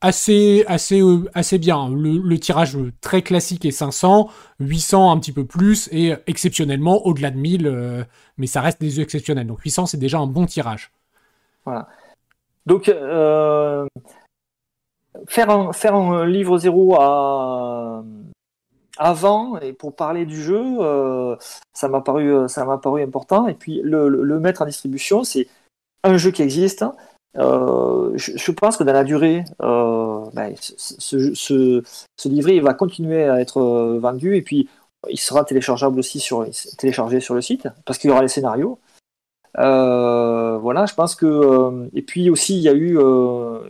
assez, assez, assez bien. Le, tirage très classique est 500, 800 un petit peu plus, et exceptionnellement au-delà de 1000, mais ça reste des exceptionnels. Donc 800, c'est déjà un bon tirage.
Voilà. Donc, euh, faire, un, faire un livre zéro à, avant, et pour parler du jeu, euh, ça m'a paru, m'a paru important. Et puis, le, le, mettre en distribution, c'est un jeu qui existe. Euh, je, pense que dans la durée, ben, ce, ce, ce, livret il va continuer à être vendu et puis il sera téléchargeable aussi sur téléchargé sur le site parce qu'il y aura les scénarios. Voilà, je pense que et puis aussi il y a eu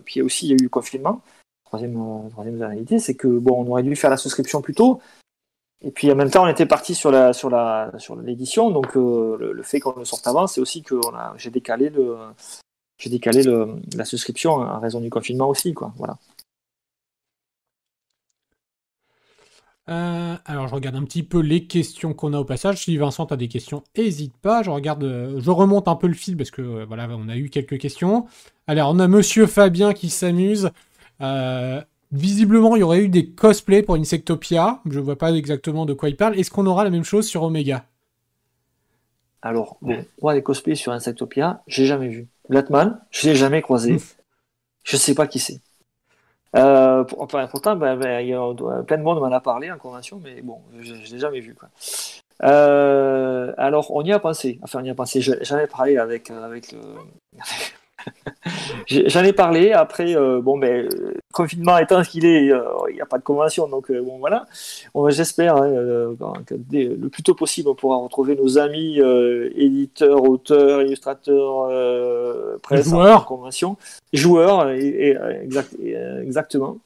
puis aussi il y a eu le confinement. Troisième troisième réalité, c'est que bon, on aurait dû faire la souscription plus tôt. Et puis en même temps, on était parti sur la sur la sur l'édition, donc le, fait qu'on le sorte avant, c'est aussi que j'ai décalé le j'ai décalé le, la souscription à raison du confinement aussi, quoi. Voilà.
Euh, alors je regarde un petit peu les questions qu'on a au passage. Si Vincent a des questions, n'hésite pas. Je regarde, euh, je remonte un peu le fil parce que euh, voilà, on a eu quelques questions. Alors on a Monsieur Fabien qui s'amuse. visiblement, il y aurait eu des cosplays pour Insectopia. Je vois pas exactement de quoi il parle. Est-ce qu'on aura la même chose sur Omega?
Alors, moi, les cosplays sur Insectopia, j'ai jamais vu. Blatman, je l'ai jamais croisé. je sais pas qui c'est. Euh, pourtant, ben, il y a, plein de monde m'en a parlé en convention, mais bon, je ne l'ai jamais vu. Quoi. Euh, alors, on y a pensé. Enfin, on y a pensé. J'en ai parlé avec, euh, avec le. <laughs> J'en ai parlé. Après, bon, ben, confinement étant ce qu'il est, il n'y a pas de convention. Donc, bon, voilà. J'espère hein, que le plus tôt possible, on pourra retrouver nos amis éditeurs, auteurs, illustrateurs, presse en convention. Joueurs, et, exact, exactement.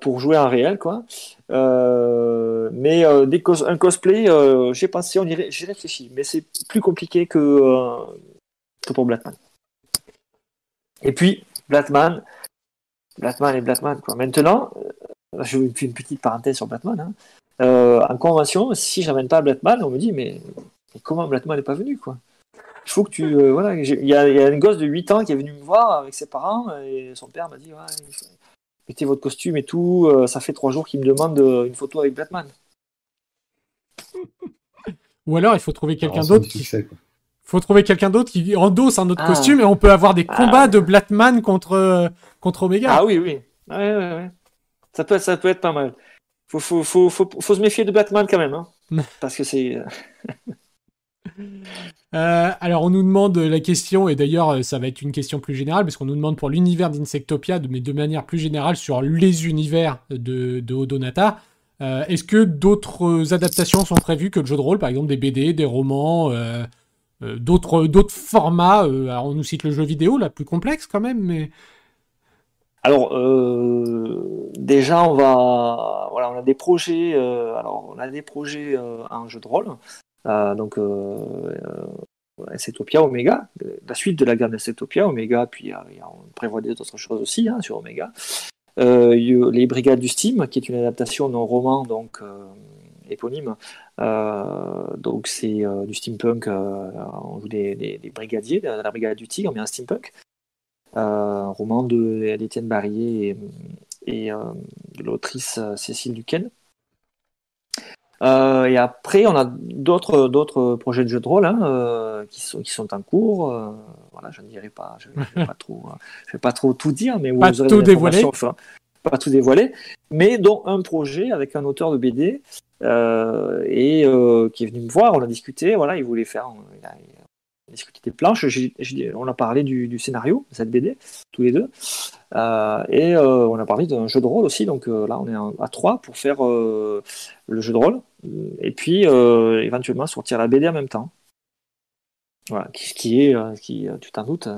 pour jouer en réel, quoi. mais des un cosplay, j'ai pensé, on j'ai réfléchi, mais c'est plus compliqué que, que pour Blatman. Et puis, Blatman, Blatman et Blatman, quoi. Maintenant, euh, je vais une petite parenthèse sur Blatman. Hein. Euh, en convention, si j'amène pas Blatman, on me dit, mais, comment Blatman n'est pas venu, quoi? Il faut que tu. Euh, voilà, il y, a, une gosse de 8 ans qui est venue me voir avec ses parents et son père m'a dit ouais, mettez votre costume et tout. ça fait 3 jours qu'il me demande une photo avec Blatman. <laughs>
Ou alors il faut trouver quelqu'un d'autre qui, faut trouver quelqu'un d'autre qui endosse un autre ah. costume et on peut avoir des ah. combats de Blatman contre, contre Omega.
Ah oui, oui. Ouais, ouais, ouais. Ça, peut, ça peut être pas mal. Faut, faut, faut, faut, faut se méfier de Batman quand même. Hein. <laughs> Parce que c'est.
Euh, <laughs> euh, alors on nous demande la question, et d'ailleurs euh, ça va être une question plus générale, parce qu'on nous demande pour l'univers d'Insectopia, mais de manière plus générale sur les univers de, de Odonata. Est-ce que d'autres adaptations sont prévues que le jeu de rôle, par exemple des BD, des romans euh, d'autres d'autres formats. Euh, alors on nous cite le jeu vidéo, la plus complexe quand même, mais.
Alors euh, déjà on va voilà on a des projets alors on a des projets en jeu de rôle donc Setopia Omega la suite de la gamme Setopia Omega puis on prévoit d'autres choses aussi hein, sur Omega les Brigades du Steam qui est une adaptation d'un roman donc éponyme euh, donc c'est euh, du steampunk, euh, on joue des, brigadiers de la brigade du tigre, mais un steampunk. un roman d'Étienne Barrier et, de l'autrice Cécile Duquesne. et après, on a d'autres d'autres projets de jeux de rôle hein, qui sont qui sont en cours. voilà, je ne dirai pas, je ne vais pas <laughs> trop, je vais pas trop tout dire, mais
pas tout dévoiler.
pas tout dévoiler, mais dont un projet avec un auteur de BD euh, et euh, qui est venu me voir, on a discuté, voilà, il voulait faire, il a, discuté des planches, on a parlé du, scénario de cette BD, tous les deux, euh, et on a parlé d'un jeu de rôle aussi, donc là on est à trois pour faire le jeu de rôle, et puis éventuellement sortir la BD en même temps. Voilà, qui, qui est, qui, tu t'en doutes,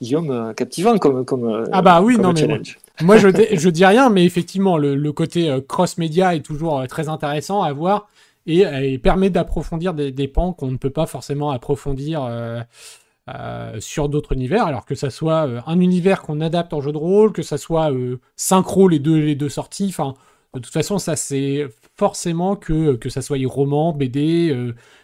Guillaume, captivant comme, comme,
ah bah oui, non, challenge. Moi, je, je dis rien, mais effectivement, le, côté euh, cross-média est toujours euh, très intéressant à voir et, euh, permet d'approfondir des, pans qu'on ne peut pas forcément approfondir sur d'autres univers. Alors que ça soit un univers qu'on adapte en jeu de rôle, que ça soit synchro les deux, les deux sorties. Enfin, de toute façon, ça c'est forcément que que ça soit roman, BD,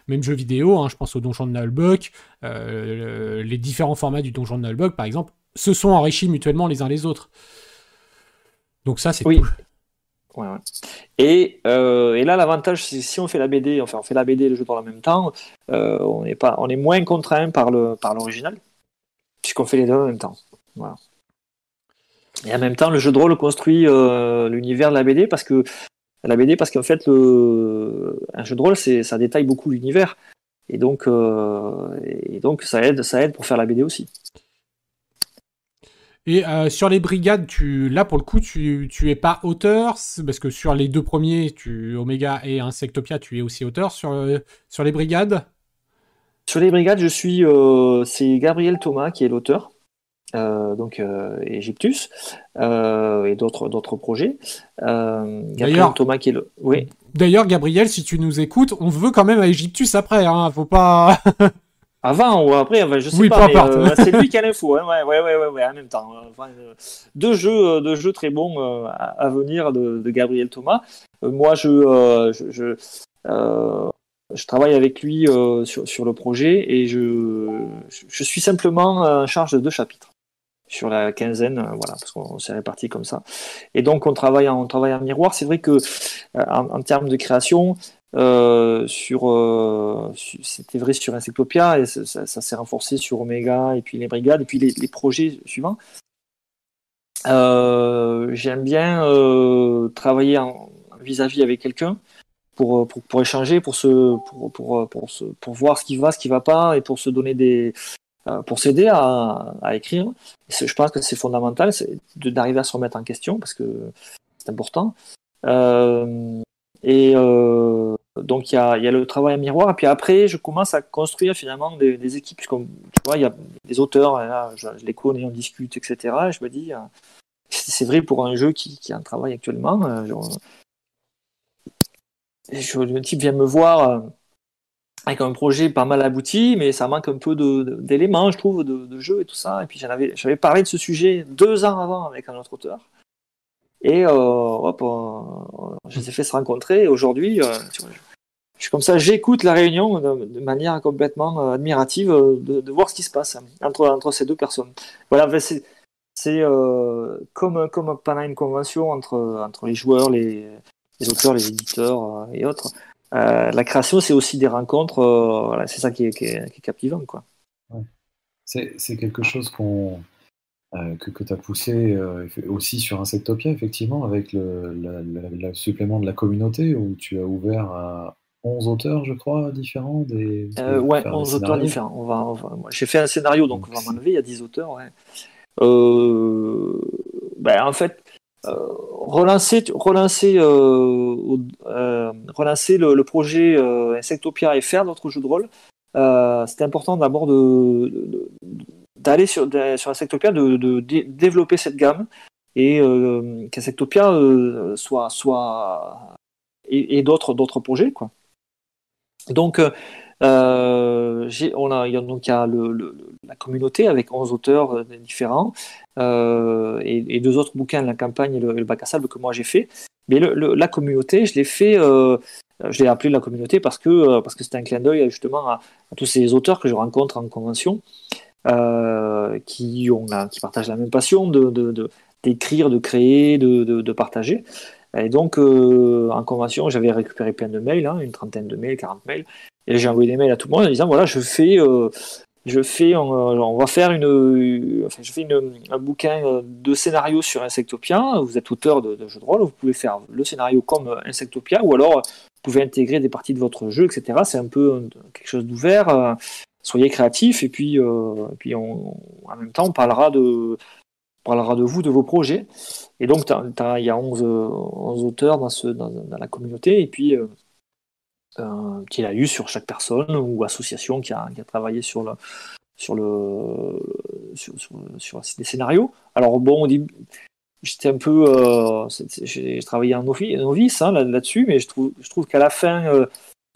même jeux vidéo. Hein, je pense au Donjon de Nullbuck, les différents formats du Donjon de Nullbuck, par exemple, se sont enrichis mutuellement les uns les autres. Donc ça, c'est
oui. Et, euh, et, là, l'avantage, c'est si on fait la BD, enfin on fait la BD et le jeu pour en même temps, euh, on, est pas, on est moins contraint par le par l'original, puisqu'on fait les deux en même temps. Voilà. Et en même temps, le jeu de rôle construit euh, l'univers de la BD parce que la BD parce qu'en fait, le, un jeu de rôle, c'est ça détaille beaucoup l'univers, et donc et donc ça aide ça aide pour faire la BD aussi.
Et euh, sur les brigades, tu, là pour le coup, tu, tu es pas auteur, parce que sur les deux premiers, tu, Omega et Insectopia, tu es aussi auteur. Sur, euh, sur les brigades?
Sur les brigades, je suis, c'est Gabriel Thomas qui est l'auteur. donc Egyptus et d'autres d'autres projets. Gabriel Thomas qui est le. Oui.
D'ailleurs, Gabriel, si tu nous écoutes, on veut quand même à Egyptus après. Hein, faut pas. <laughs>
Avant ou après, je sais pas, euh, c'est lui qui a l'info. <laughs> Hein, ouais, ouais, ouais, ouais, en même temps. Euh, deux jeux, euh, deux jeux très bons à, venir de, Gabriel Thomas. moi, je, je, je, travaille avec lui sur, sur, le projet et je, je suis simplement en charge de deux chapitres sur la quinzaine, voilà, parce qu'on s'est réparti comme ça. Et donc, on travaille en, on travaille en miroir. C'est vrai que en, termes de création, euh, sur, euh, c'était vrai sur Insectopia et ça, s'est renforcé sur Omega et puis les brigades et puis les, projets suivants. Euh, j'aime bien travailler vis-à-vis avec quelqu'un pour, pour, pour, échanger, pour, se, pour, pour, pour voir ce qui va, ce qui va pas et pour se donner des, pour s'aider à, à, écrire. je pense que c'est fondamental d'arriver à se remettre en question parce que c'est important. Euh, et euh, donc il y a, le travail à miroir, et puis après je commence à construire finalement des, équipes, tu vois, il y a des auteurs, là, je, les connais, on discute, etc. Et je me dis, euh, c'est vrai pour un jeu qui, qui a un travail actuellement. Euh, je, le type vient me voir avec un projet pas mal abouti, mais ça manque un peu d'éléments, je trouve, de, de, jeu et tout ça. Et puis j'avais parlé de ce sujet deux ans avant avec un autre auteur. Et euh, hop, euh, je les ai fait se rencontrer. Et aujourd'hui, euh, je suis comme ça, j'écoute la réunion de, manière complètement admirative de, voir ce qui se passe entre, entre ces deux personnes. Voilà, c'est c'est comme, comme pendant une convention entre, entre les joueurs, les, auteurs, les éditeurs et autres. la création, c'est aussi des rencontres. voilà, c'est ça qui est, qui est, qui est captivant. Quoi.
Ouais. C'est quelque chose qu'on euh, que, que tu as poussé euh, aussi sur Insectopia, effectivement, avec le, supplément de la communauté, où tu as ouvert à 11 auteurs, je crois, différents des,
euh, Ouais, 11 auteurs différents. On va, J'ai fait un scénario, donc, on va m'enlever, il y a 10 auteurs. Ouais. Ben, en fait, relancer, relancer, relancer le, projet Insectopia et faire d'autres jeux de rôle, c'était important d'abord de d'aller sur, sur Insectopia, de, de, développer cette gamme et euh, qu'Insectopia euh, soit, soit et, d'autres projets quoi. Donc euh, on a, il y a le, la communauté avec 11 auteurs euh, différents et, deux autres bouquins, la campagne et le, bac à sable que moi j'ai fait. Mais la communauté, je l'ai fait, je l'ai appelé la communauté parce que parce c'était un clin d'œil justement à, tous ces auteurs que je rencontre en convention euh, qui, ont qui partagent la même passion de, d'écrire, de, créer, de, de, partager. Et donc, euh, en convention, j'avais récupéré plein de mails, hein, une trentaine de mails, 40 mails, et j'ai envoyé des mails à tout le monde en disant voilà, je fais, euh, je fais, on, va faire une, enfin, je fais une, un bouquin de scénario sur Insectopia. Vous êtes auteur de, de jeux de rôle, vous pouvez faire le scénario comme Insectopia, ou alors vous pouvez intégrer des parties de votre jeu, etc. C'est un peu quelque chose d'ouvert soyez créatifs et puis, euh, puis en même temps, on parlera de, parlera de vous, de vos projets. Et donc, il y a 11, 11 auteurs dans, ce, dans, la communauté et puis euh, euh, qu'il a eu sur chaque personne ou association qui a, qui a travaillé sur le sur le sur, les scénarios. Alors bon, j'étais un peu, euh, j'ai travaillé en novice hein, là-dessus, mais je trouve, je trouve qu'à la fin,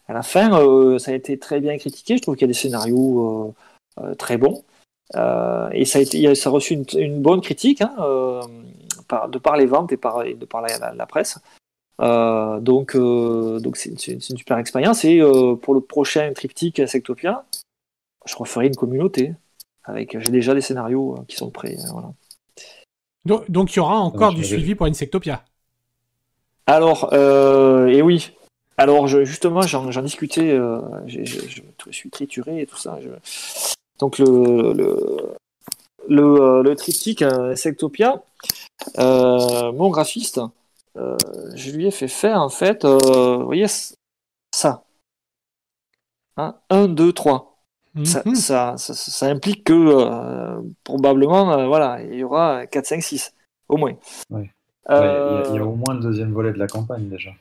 à la fin, euh, ça a été très bien critiqué. Je trouve qu'il y a des scénarios euh, euh, très bons. et ça a, été, ça a reçu une, bonne critique hein, de par les ventes et, par, de par la, presse. donc, donc c'est, une super expérience. Et pour le prochain triptyque Insectopia, je referai une communauté. Avec, j'ai déjà des scénarios qui sont prêts. Voilà.
Donc, il y aura encore du suivi pour Insectopia.
Alors, et oui, alors justement, j'en discutais, euh, je, suis trituré et tout ça. Donc le, le, le, euh, le triptyque euh, Sectopia, mon graphiste, je lui ai fait faire en fait, vous voyez, ça. 1, 2, 3. Ça, ça, implique que probablement, voilà, il y aura 4, 5, 6, au moins.
il y, a au moins le deuxième volet de la campagne déjà.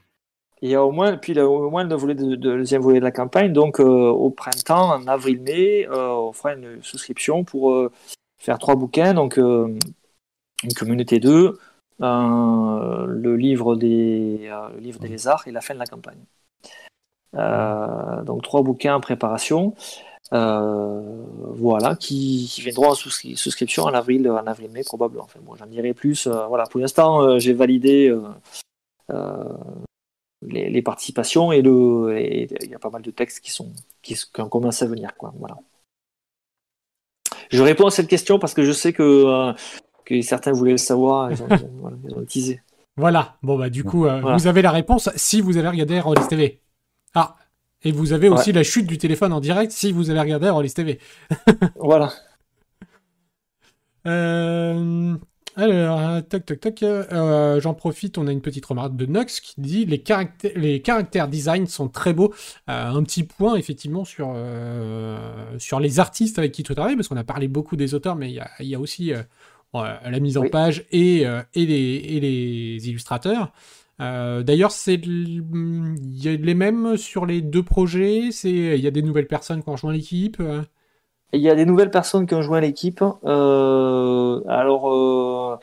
Il y a au moins, au moins le, volet de, deuxième volet de la campagne. Donc au printemps, en avril-mai, on fera une souscription pour faire trois bouquins. Donc une communauté 2, le livre des le livre des lézards et la fin de la campagne. donc trois bouquins en préparation. Euh, voilà, qui, viendront en souscription en avril, en avril-mai probablement. J'en dirai plus. Euh, voilà, pour l'instant, euh, j'ai validé les, participations et le, il y a pas mal de textes qui sont qui, ont commencé à venir, quoi. Voilà. Je réponds à cette question parce que je sais que, que certains voulaient le savoir. Ils ont, voilà, ils ont teasé.
Voilà. Bon bah du coup, vous avez la réponse si vous avez regardé Rollis TV. Ah, et vous avez aussi la chute du téléphone en direct si vous avez regardé Rollis <laughs> TV.
voilà.
Euh, alors, tac, tac, tac. Euh, j'en profite, on a une petite remarque de Nox qui dit les caractères, les caractères design sont très beaux. Euh, un petit point, effectivement, sur, sur les artistes avec qui tu travailles, parce qu'on a parlé beaucoup des auteurs, mais il y a, aussi la mise en page et, et, les, et les illustrateurs. Euh, d'ailleurs, c'est il y a les mêmes sur les deux projets. C'est il y a des nouvelles personnes qui ont rejoint l'équipe.
Il y a des nouvelles personnes qui ont rejoint l'équipe. Euh, alors, euh,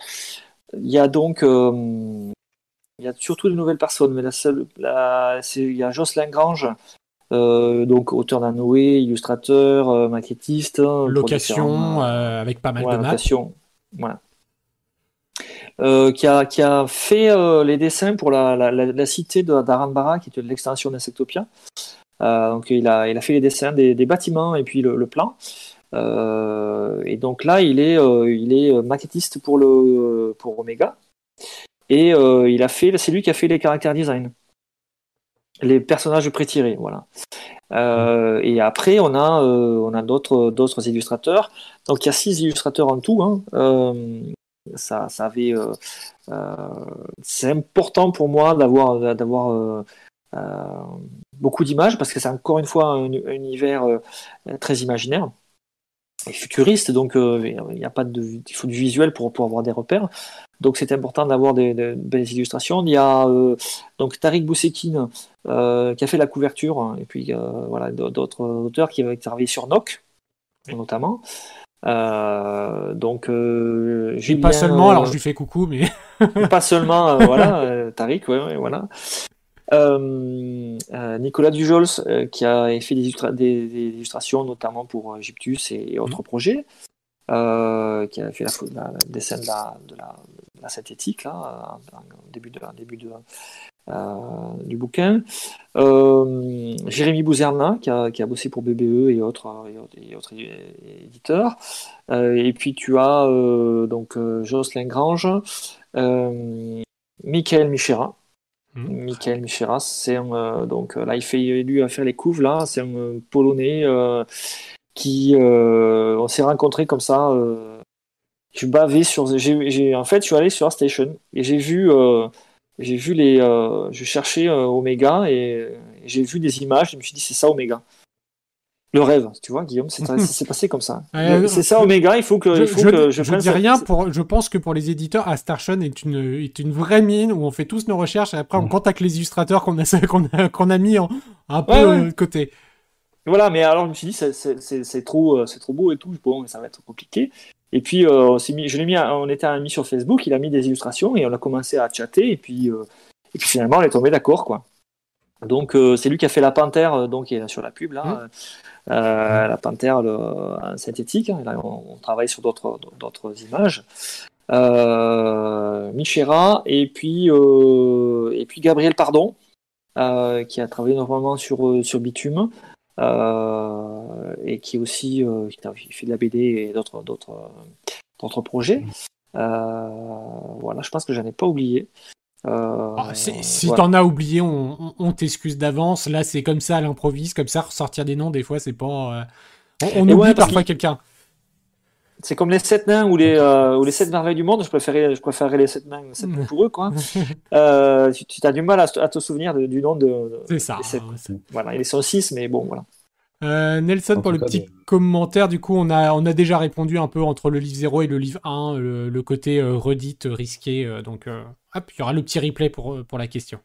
il y a donc il y a surtout de nouvelles personnes, mais la seule, il y a Jocelyn Grange, donc auteur d'un Noé, illustrateur, maquettiste,
location avec pas mal de
location. Voilà. Euh, qui, a, qui, a, fait euh, les dessins pour la, la, la, cité d'Aranbara, qui est l'extension d'Insectopia. Euh, donc il a, il a fait les dessins des, des bâtiments et puis le, plan. et donc là, il est, il est maquettiste pour, le, pour Omega. Et il a fait, c'est lui qui a fait les caractères design, les personnages pré-tirés, voilà. Euh, et après, on a, euh, on a d'autres, d'autres illustrateurs. Donc, il y a six illustrateurs en tout. Hein. Euh, ça, ça avait, euh, euh, c'est important pour moi d'avoir, d'avoir euh, beaucoup d'images parce que c'est encore une fois un, univers très imaginaire et futuriste, donc il n'y a pas de, il faut du visuel pour, pour avoir des repères. Donc c'est important d'avoir des, belles illustrations. Il y a donc Tariq Boussekine qui a fait la couverture, hein, et puis voilà d'autres auteurs qui avaient travaillé sur Nock notamment. Euh, donc, euh,
Julien, pas seulement, alors je lui fais coucou, mais <laughs>
pas seulement, euh, voilà, euh, Tariq, ouais, ouais, voilà. Nicolas Dujols qui a fait des, des, illustrations notamment pour Egyptus et, autres mhm. projets, qui a fait la, la, dessin de la, de la, de la synthétique là, en, début de, début de, euh, du bouquin. Euh, Jérémy Bouzerna, qui a, qui a, bossé pour BBE et autres, et autres, éditeurs. Euh, et puis tu as donc Jocelyn Grange, Michael Michera. Mmh. Michael Michera, c'est donc là il fait lui à faire les couves là, c'est un Polonais qui on s'est rencontré comme ça. je bavais sur, j'ai en fait je suis allé sur Station et j'ai vu j'ai vu les, euh, je cherchais euh, Omega et j'ai vu des images. Je me suis dit c'est ça Omega. Le rêve, tu vois, Guillaume, c'est <laughs> passé comme ça. c'est ça Omega. Il faut que je, il faut que
je, dis rien pour. Je pense que pour les éditeurs, Astartion est une est une vraie mine où on fait tous nos recherches et après on contacte les illustrateurs qu'on a <laughs> qu'on a, qu'on a mis en, un peu de côté.
Voilà, mais alors je me suis dit c'est trop euh, c'est trop beau et tout. Bon, ça va être compliqué. Et puis, euh, mis, je l'ai mis, on était amis sur Facebook, il a mis des illustrations et on a commencé à chatter. Et puis, euh, et puis finalement, on est tombé d'accord. quoi. Donc, euh, c'est lui qui a fait la panthère, donc qui est sur la pub, là. Mmh. la panthère le, synthétique. Hein, là, on, travaille sur d'autres, d'autres images. Michera et puis, et puis Gabriel Pardon, qui a travaillé normalement sur, sur Bitume. Euh, et qui aussi euh, qui fait de la BD et d'autres d'autres d'autres projets. Euh, voilà, je pense que j'en ai pas oublié.
Ah, si t'en as oublié, on, t'excuse d'avance. Là, c'est comme ça à l'improvise, comme ça, ressortir des noms, des fois, c'est pas. on, oublie parfois quelqu'un.
C'est comme les sept nains ou les, ou les sept merveilles du monde. Je préférais, je préférais les sept nains, sept pour eux, quoi. <laughs> tu, as du mal à, te souvenir du nom de.
c'est ça.
voilà, ils sont six, mais bon, voilà.
Euh, Nelson, pour le petit commentaire, du coup, on a, on a déjà répondu un peu entre le livre 0 et le livre 1, le, côté euh, redite, risqué. Euh, donc, hop, il y aura le petit replay pour, pour la question.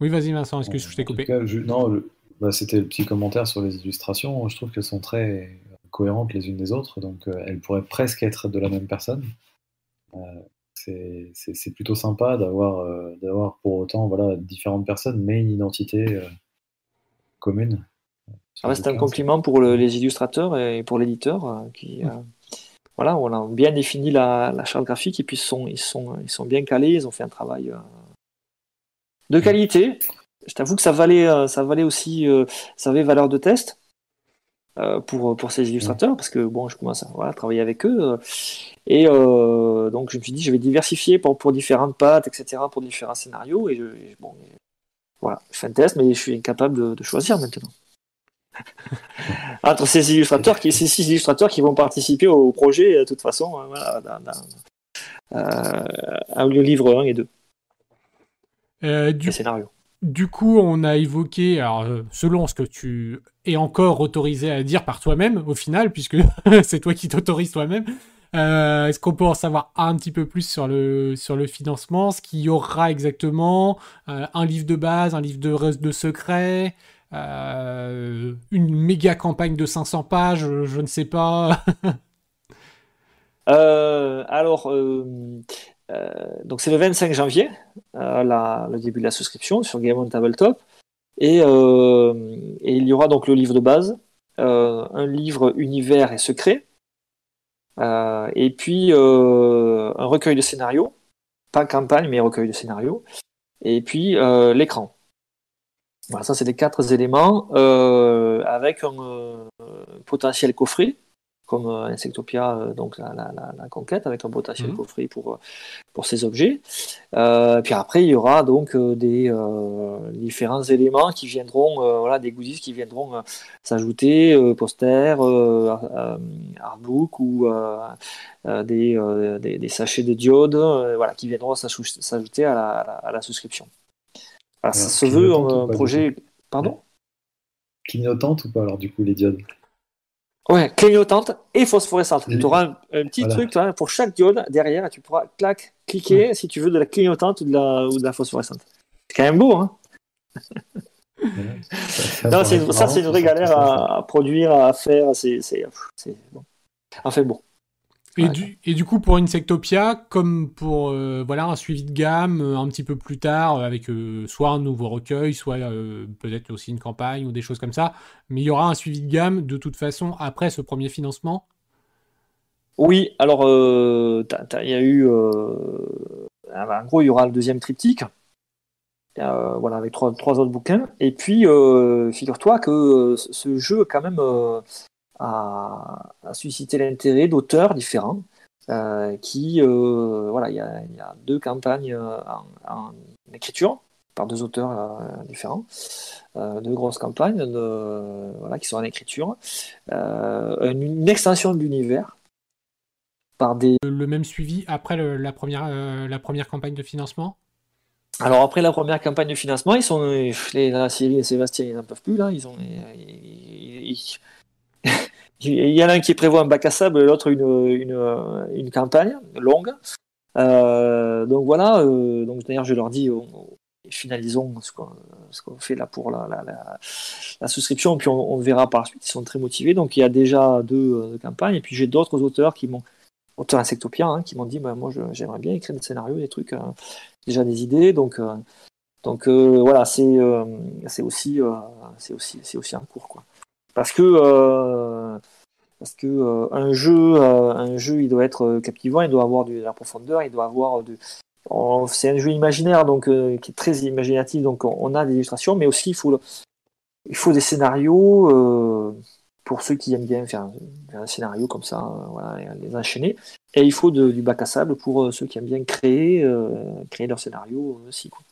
Oui, vas-y Vincent, est-ce que je t'ai coupé?
Non, bah, c'était le petit commentaire sur les illustrations. Je trouve qu'elles sont très cohérentes les unes des autres, donc elles pourraient presque être de la même personne. c'est plutôt sympa d'avoir d'avoir pour autant voilà, différentes personnes, mais une identité commune.
Ah c'est un compliment pour les illustrateurs et pour l'éditeur qui, voilà, on a bien défini la, charte graphique et puis ils sont, ils, sont, ils sont bien calés, ils ont fait un travail euh, de qualité. Je t'avoue que ça valait, euh, ça valait aussi, euh, ça avait valeur de test pour, pour ces illustrateurs parce que bon, je commence à travailler avec eux et donc je me suis dit je vais diversifier pour, pour différentes pattes, etc., pour différents scénarios et, bon, voilà, je fais un test mais je suis incapable de choisir maintenant. <laughs> Entre ces illustrateurs, qui, ces six illustrateurs qui vont participer au projet, de toute façon, euh, voilà, dans, euh, livre 1 et 2.
Euh, du, scénario. Du coup, on a évoqué, alors, selon ce que tu es encore autorisé à dire par toi-même, au final, puisque <laughs> c'est toi qui t'autorises toi-même, Est-ce qu'on peut en savoir un petit peu plus sur le, sur le financement? Ce qu'il y aura exactement? Un livre de base, un livre de, de secret? Euh, une méga campagne de 500 pages, je ne sais pas. <laughs>
Euh, alors, euh, donc c'est le 25 janvier, le début de la souscription sur Game on Tabletop. Et, et, il y aura donc le livre de base, un livre univers et secret, et puis un recueil de scénarios, pas campagne, mais recueil de scénarios, et puis l'écran. Voilà, ça c'est les quatre éléments euh, avec un euh, potentiel coffret, comme euh, Insectopia, donc la, conquête, avec un potentiel mhm. coffret pour, pour ces objets. puis après, il y aura donc des différents éléments qui viendront, voilà, des goodies qui viendront s'ajouter, posters, artbook ou des, des, sachets de diodes, voilà, qui viendront s'ajouter à la souscription. Ça se veut un projet. Pardon?
Clignotante ou pas alors du coup les diodes?
Ouais, clignotante et phosphorescente. Tu auras un, petit truc pour chaque diode derrière et tu pourras clac, cliquer si tu veux de la clignotante ou de la, ou de la phosphorescente. C'est quand même beau, hein ça, c'est une vraie galère à, produire, à faire. C'est bon. Enfin bon.
Et, du, coup, pour Insectopia, comme pour euh, voilà un suivi de gamme euh, un petit peu plus tard, euh, avec soit un nouveau recueil, soit peut-être aussi une campagne ou des choses comme ça, mais il y aura un suivi de gamme de toute façon après ce premier financement?
Oui, alors il y a eu. en gros, il y aura le deuxième triptyque. voilà, avec trois, trois, autres bouquins. Et puis, figure-toi que ce jeu, quand même, a, suscité l'intérêt d'auteurs différents. Euh, qui, euh, voilà, il y, a deux campagnes euh, en, écriture par deux auteurs différents, deux grosses campagnes de, voilà, qui sont en écriture, une, extension de l'univers par des...
Le même suivi après la, première, la première campagne de financement?
Alors après la première campagne de financement, ils sont les, la Syrie et Sébastien, ils n'en peuvent plus là. Ils ont, il y en a un qui prévoit un bac à sable, l'autre une, une, une, campagne longue. Euh, donc voilà, euh, donc d'ailleurs je leur dis, finalisons ce qu'on fait là pour la, la, la, souscription, puis on, verra par la suite, ils sont très motivés. Donc il y a déjà deux euh, campagnes, et puis j'ai d'autres auteurs qui m'ont, auteurs insectopiens, hein, qui m'ont dit, bah, moi j'aimerais bien écrire des scénarios, des trucs, déjà des idées, donc, donc voilà, c'est aussi, c'est aussi, aussi un cours. Quoi. Parce que euh, parce que euh, un jeu, euh, un jeu, il doit être captivant, il doit avoir de la profondeur, il doit avoir de c'est un jeu imaginaire donc qui est très imaginatif donc on, a des illustrations mais aussi il faut il faut des scénarios pour ceux qui aiment bien faire un, scénario comme ça voilà, les enchaîner et il faut du bac à sable pour ceux qui aiment bien créer créer leur scénario aussi quoi.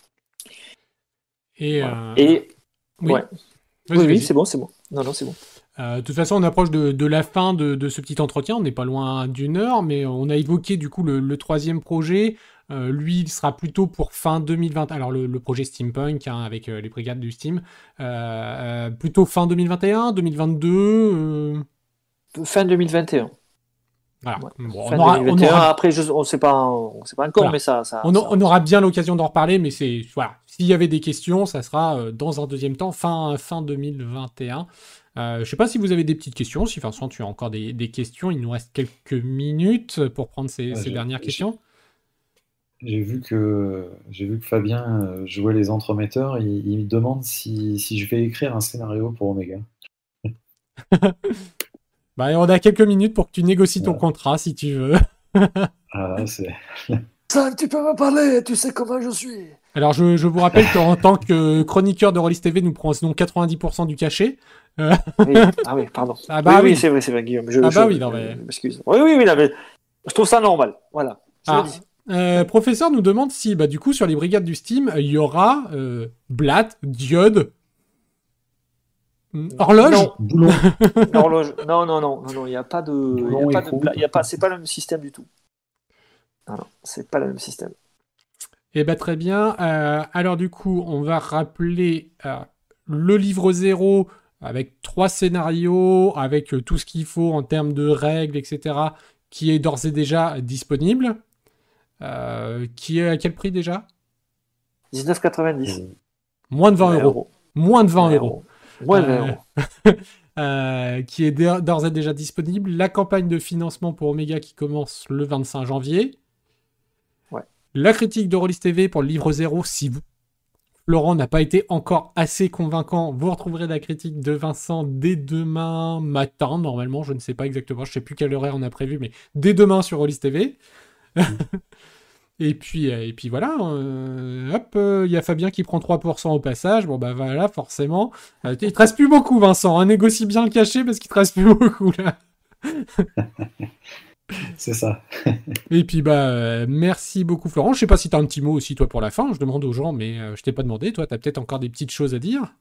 et,
et ouais. Oui, oui, c'est bon, c'est bon. Non, non, c'est bon.
Euh, de toute façon, on approche de, la fin de, ce petit entretien. On n'est pas loin d'une heure, mais on a évoqué du coup le, troisième projet. Euh, lui, il sera plutôt pour fin 2020. Alors le, projet Steampunk hein, avec euh, les brigades du Steam, plutôt fin 2021, 2022.
Fin 2021.
Voilà.
Ouais.
Bon,
Fin
on, aura, on
2021.
aura-
Après, je, on sait pas, on sait pas encore,
Voilà.
mais ça, ça,
on,
ça-
on aura bien l'occasion d'en reparler, mais c'est voilà. S'il y avait des questions, ça sera euh, dans un deuxième temps, fin, fin 2021. Euh, je sais pas si vous avez des petites questions. Si Vincent, tu as encore des, des questions, il nous reste quelques minutes pour prendre ces,
Ouais,
ces
j'ai-
dernières questions.
J'ai vu que j'ai vu que Fabien euh, jouait les entremetteurs. Il, il me demande si, si je vais écrire un scénario pour Omega. <laughs>
Bah, on a quelques minutes pour que tu négocies ton
Ouais.
contrat si tu veux. <laughs>
Ah, c'est
tu peux me parler, tu sais comment je suis.
Alors, je, je vous rappelle qu'en tant que chroniqueur de Rollis TV, nous prenons 90% du cachet.
Oui. Ah oui, pardon. <laughs>
Ah bah
oui, oui,
oui.
c'est vrai, c'est vrai, Guillaume. Je,
Ah bah
je-
oui, non, mais-
je m'excuse. Oui, oui, oui, non, mais je trouve ça normal. Voilà.
Ah, euh, professeur nous demande si, bah, du coup, sur les brigades du Steam, il y aura euh, Blatt, Diode, horloge.
Non.
boulon. <laughs>
L'horloge. Non, non, non, non, il n'y a pas de, y a pas
et
de,
croupe.
pla- il y a pas, c'est pas le même système du tout. Non, non, c'est pas le même système.
Eh ben très bien. Euh, alors du coup, on va rappeler euh, le livre zéro avec trois scénarios, avec euh, tout ce qu'il faut en termes de règles, etc., qui est d'ores et déjà disponible. Euh, qui est à quel prix déjà?
19,90.
Moins de 20 euros. Moins de 20 euros.
20
Euh. <laughs> Euh, qui est d'ores et déjà disponible. La campagne de financement pour Omega qui commence le 25 janvier.
Ouais.
La critique de Rollis TV pour le livre 0. Si vous, Laurent n'a pas été encore assez convaincant, vous retrouverez la critique de Vincent dès demain matin, normalement. Je ne sais pas exactement, je ne sais plus quelle horaire on a prévu, mais dès demain sur Rollis <laughs> TV. Et puis, euh, et puis voilà, euh, hop, euh, il y a Fabien qui prend 3% au passage. Bon, bah voilà, forcément. Euh, il te reste plus beaucoup, Vincent. Hein, négocie bien le cachet parce qu'il te reste plus <laughs> beaucoup là. <laughs>
C'est ça. <laughs>
Et puis, bah, euh, merci beaucoup, Florent. Je sais pas si tu as un petit mot aussi, toi, pour la fin. Je demande aux gens, mais euh, je t'ai pas demandé. Toi, tu as peut-être encore des petites choses à dire?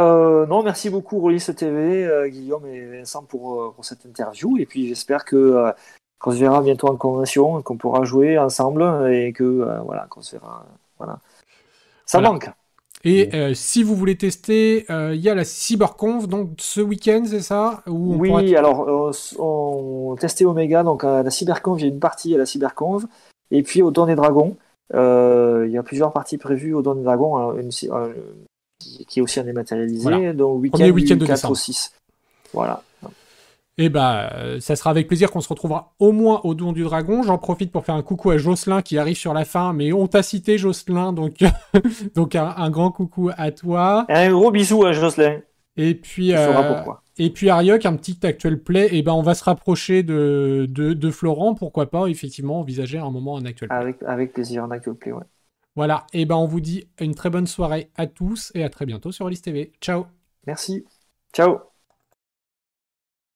Euh, non, merci beaucoup, Rollis TV, euh, Guillaume et Vincent, pour, euh, pour cette interview. Et puis, j'espère que euh, qu'on se verra bientôt en convention, qu'on pourra jouer ensemble et que, euh, voilà, qu'on se verra. voilà. Ça
Voilà.
manque.
Et euh, si vous voulez tester, euh, il y a la CyberConf, donc ce week-end, c'est ça? Où on
Oui,
pourra-
alors euh, on testait Omega, donc à la CyberConf, il y a une partie à la CyberConf, et puis au Don des Dragons, il y a plusieurs parties prévues au Don des Dragons, hein, une, qui, est aussi en dématérialisé,
Voilà.
donc week-end,
week-end
du
de
4
décembre.
au 6. Voilà.
Et bah, euh, ça sera avec plaisir qu'on se retrouvera au moins au Don du Dragon. J'en profite pour faire un coucou à Jocelyn qui arrive sur la fin, mais on t'a cité Jocelyn, donc, <laughs> donc un, un grand coucou à toi.
Et un gros bisou à Jocelyn,
Et puis, euh,
pourquoi.
et puis Ariok, un petit actuel play, et ben on va se rapprocher de, de, de Florent, pourquoi pas effectivement envisager un moment un actuel play.
Avec, avec plaisir, en actual play, ouais.
Voilà, et ben on vous dit une très bonne soirée à tous et à très bientôt sur Alice TV. Ciao
Merci. Ciao